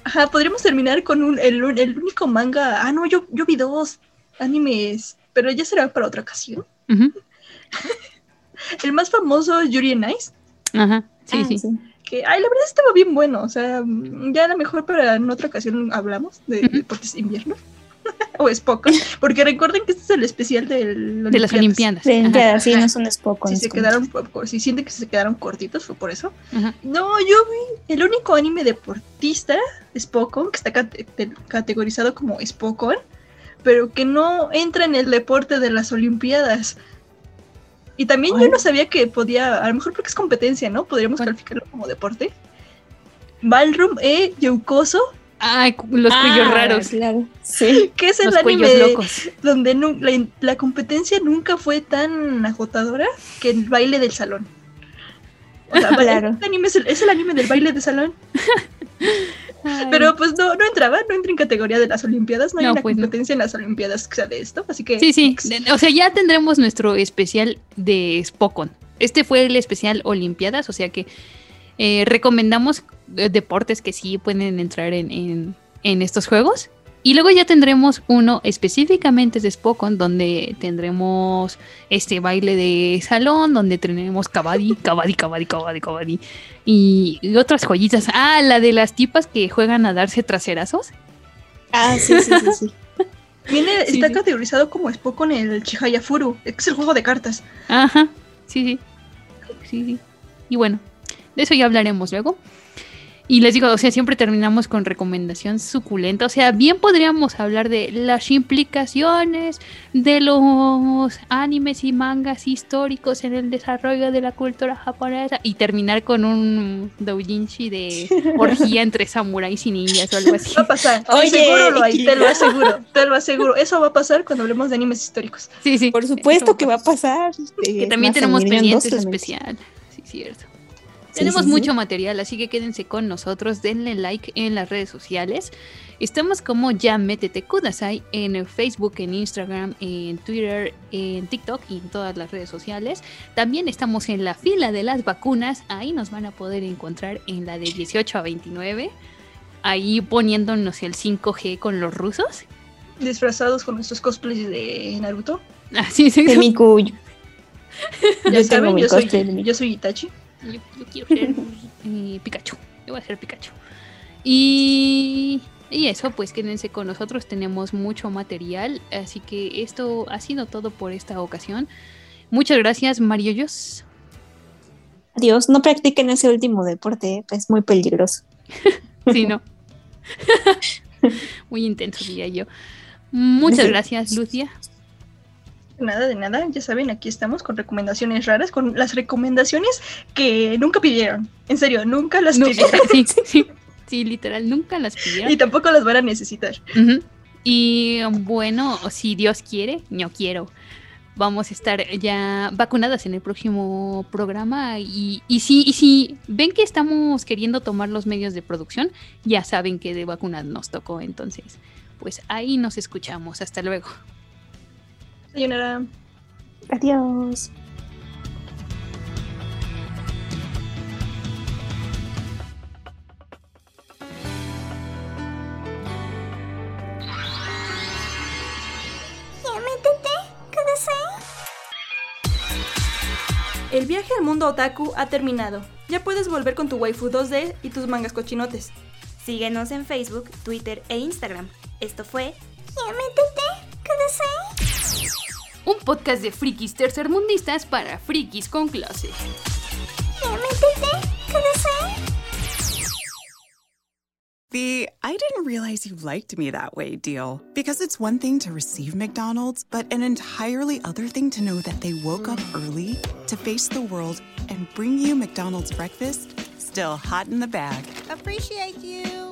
Ajá, podríamos terminar con un, el, el único manga. Ah, no, yo, yo vi dos animes, pero ya será para otra ocasión. El más famoso es Yuri on Ice, Ajá, sí, Ah, sí. que, ay, la verdad estaba bien bueno. O sea, ya a lo mejor para en otra ocasión hablamos de deportes de invierno. o es poco, porque recuerden que este es el especial del De las Olimpiadas. De entrada, sí, no son Spock. Si se quedaron, si sienten que se quedaron cortitos, fue por eso. ajá. No, yo vi el único anime deportista, Spokon, que está cate- te- categorizado como Spokon, pero que no entra en el deporte de las Olimpiadas. Y también yo no sabía que podía, a lo mejor porque es competencia, ¿no? Podríamos calificarlo como deporte. Ballroom e Youkoso, Ay, cu- los cuyos raros. Ah, Claro, sí. que es el Los anime locos. donde la, la competencia nunca fue tan agotadora que el baile del salón. O sea, Claro. este anime es, el, es el anime del baile de salón. Ay. Pero pues no, no entraba, no entra en categoría de las Olimpiadas, no hay No, una pues, no. competencia en las Olimpiadas que sea de esto, así que Sí, sí. O sea, ya tendremos nuestro especial de Spokon. Este fue el especial Olimpiadas, o sea que eh, recomendamos eh, deportes que sí pueden entrar en, en- en estos juegos. Y luego ya tendremos uno específicamente de Spokon, donde tendremos este baile de salón, donde tenemos kabaddi, kabaddi, kabaddi, kabaddi, kabaddi. Y, y otras joyitas. Ah, la de las tipas que juegan a darse traserazos. Ah, sí, sí, sí, sí. viene, Sí, está sí. categorizado como Spokon el Chihaya Furu, que es el juego de cartas. Ajá, sí, sí. Sí, sí. Y bueno, de eso ya hablaremos luego. Y les digo, o sea, siempre terminamos con recomendación suculenta. O sea, bien podríamos hablar de las implicaciones de los animes y mangas históricos en el desarrollo de la cultura japonesa y terminar con un doujinshi de orgía entre samuráis y ninjas o algo así. Va a pasar, Oye, seguro lo hay, te lo aseguro, te lo aseguro. Eso va a pasar cuando hablemos de animes históricos. Sí, sí. Por supuesto que va a pasar. Que también tenemos pendientes especial. Sí, cierto. Tenemos sí, sí. mucho material, así que quédense con nosotros, denle like en las redes sociales. Estamos como ya métete Kudasai en Facebook, en Instagram, en Twitter, en TikTok y en todas las redes sociales. También estamos en la fila de las vacunas, ahí nos van a poder encontrar en la de 18 a 29, ahí poniéndonos el 5G con los rusos. Disfrazados con nuestros cosplays de Naruto. Así sí, De mi cuyo. Ya Yo tengo saben, mi yo soy, cosplay de mi- yo soy Itachi. Yo, yo quiero ser eh, Pikachu. Yo voy a ser Pikachu. Y, y eso, pues quédense con nosotros. Tenemos mucho material. Así que esto ha sido todo por esta ocasión. Muchas gracias, Mario Yos. Adiós, no practiquen ese último deporte, es muy peligroso. Sí, no. Muy intenso, diría yo. Muchas gracias, Lucia. Nada, de nada, ya saben, aquí estamos con recomendaciones raras, con las recomendaciones que nunca pidieron. En serio, nunca las No, pidieron. sí, sí, sí, literal, nunca las pidieron. Y tampoco las van a necesitar. Y bueno, si Dios quiere, yo quiero. Vamos a estar ya vacunadas en el próximo programa. Y, y, si, y si ven que estamos queriendo tomar los medios de producción, ya saben que de vacunas nos tocó. Entonces, pues ahí nos escuchamos. Hasta luego. Sayonara. Adiós. El viaje al mundo otaku ha terminado. Ya puedes volver con tu waifu 2D y tus mangas cochinotes. Síguenos en Facebook, Twitter e Instagram. Esto fue Un podcast de frikis tercermundistas para frikis con clase. The I didn't realize you liked me that way deal. Because it's one thing to receive McDonald's, but an entirely other thing to know that they woke up early to face the world and bring you McDonald's breakfast still hot in the bag. Appreciate you.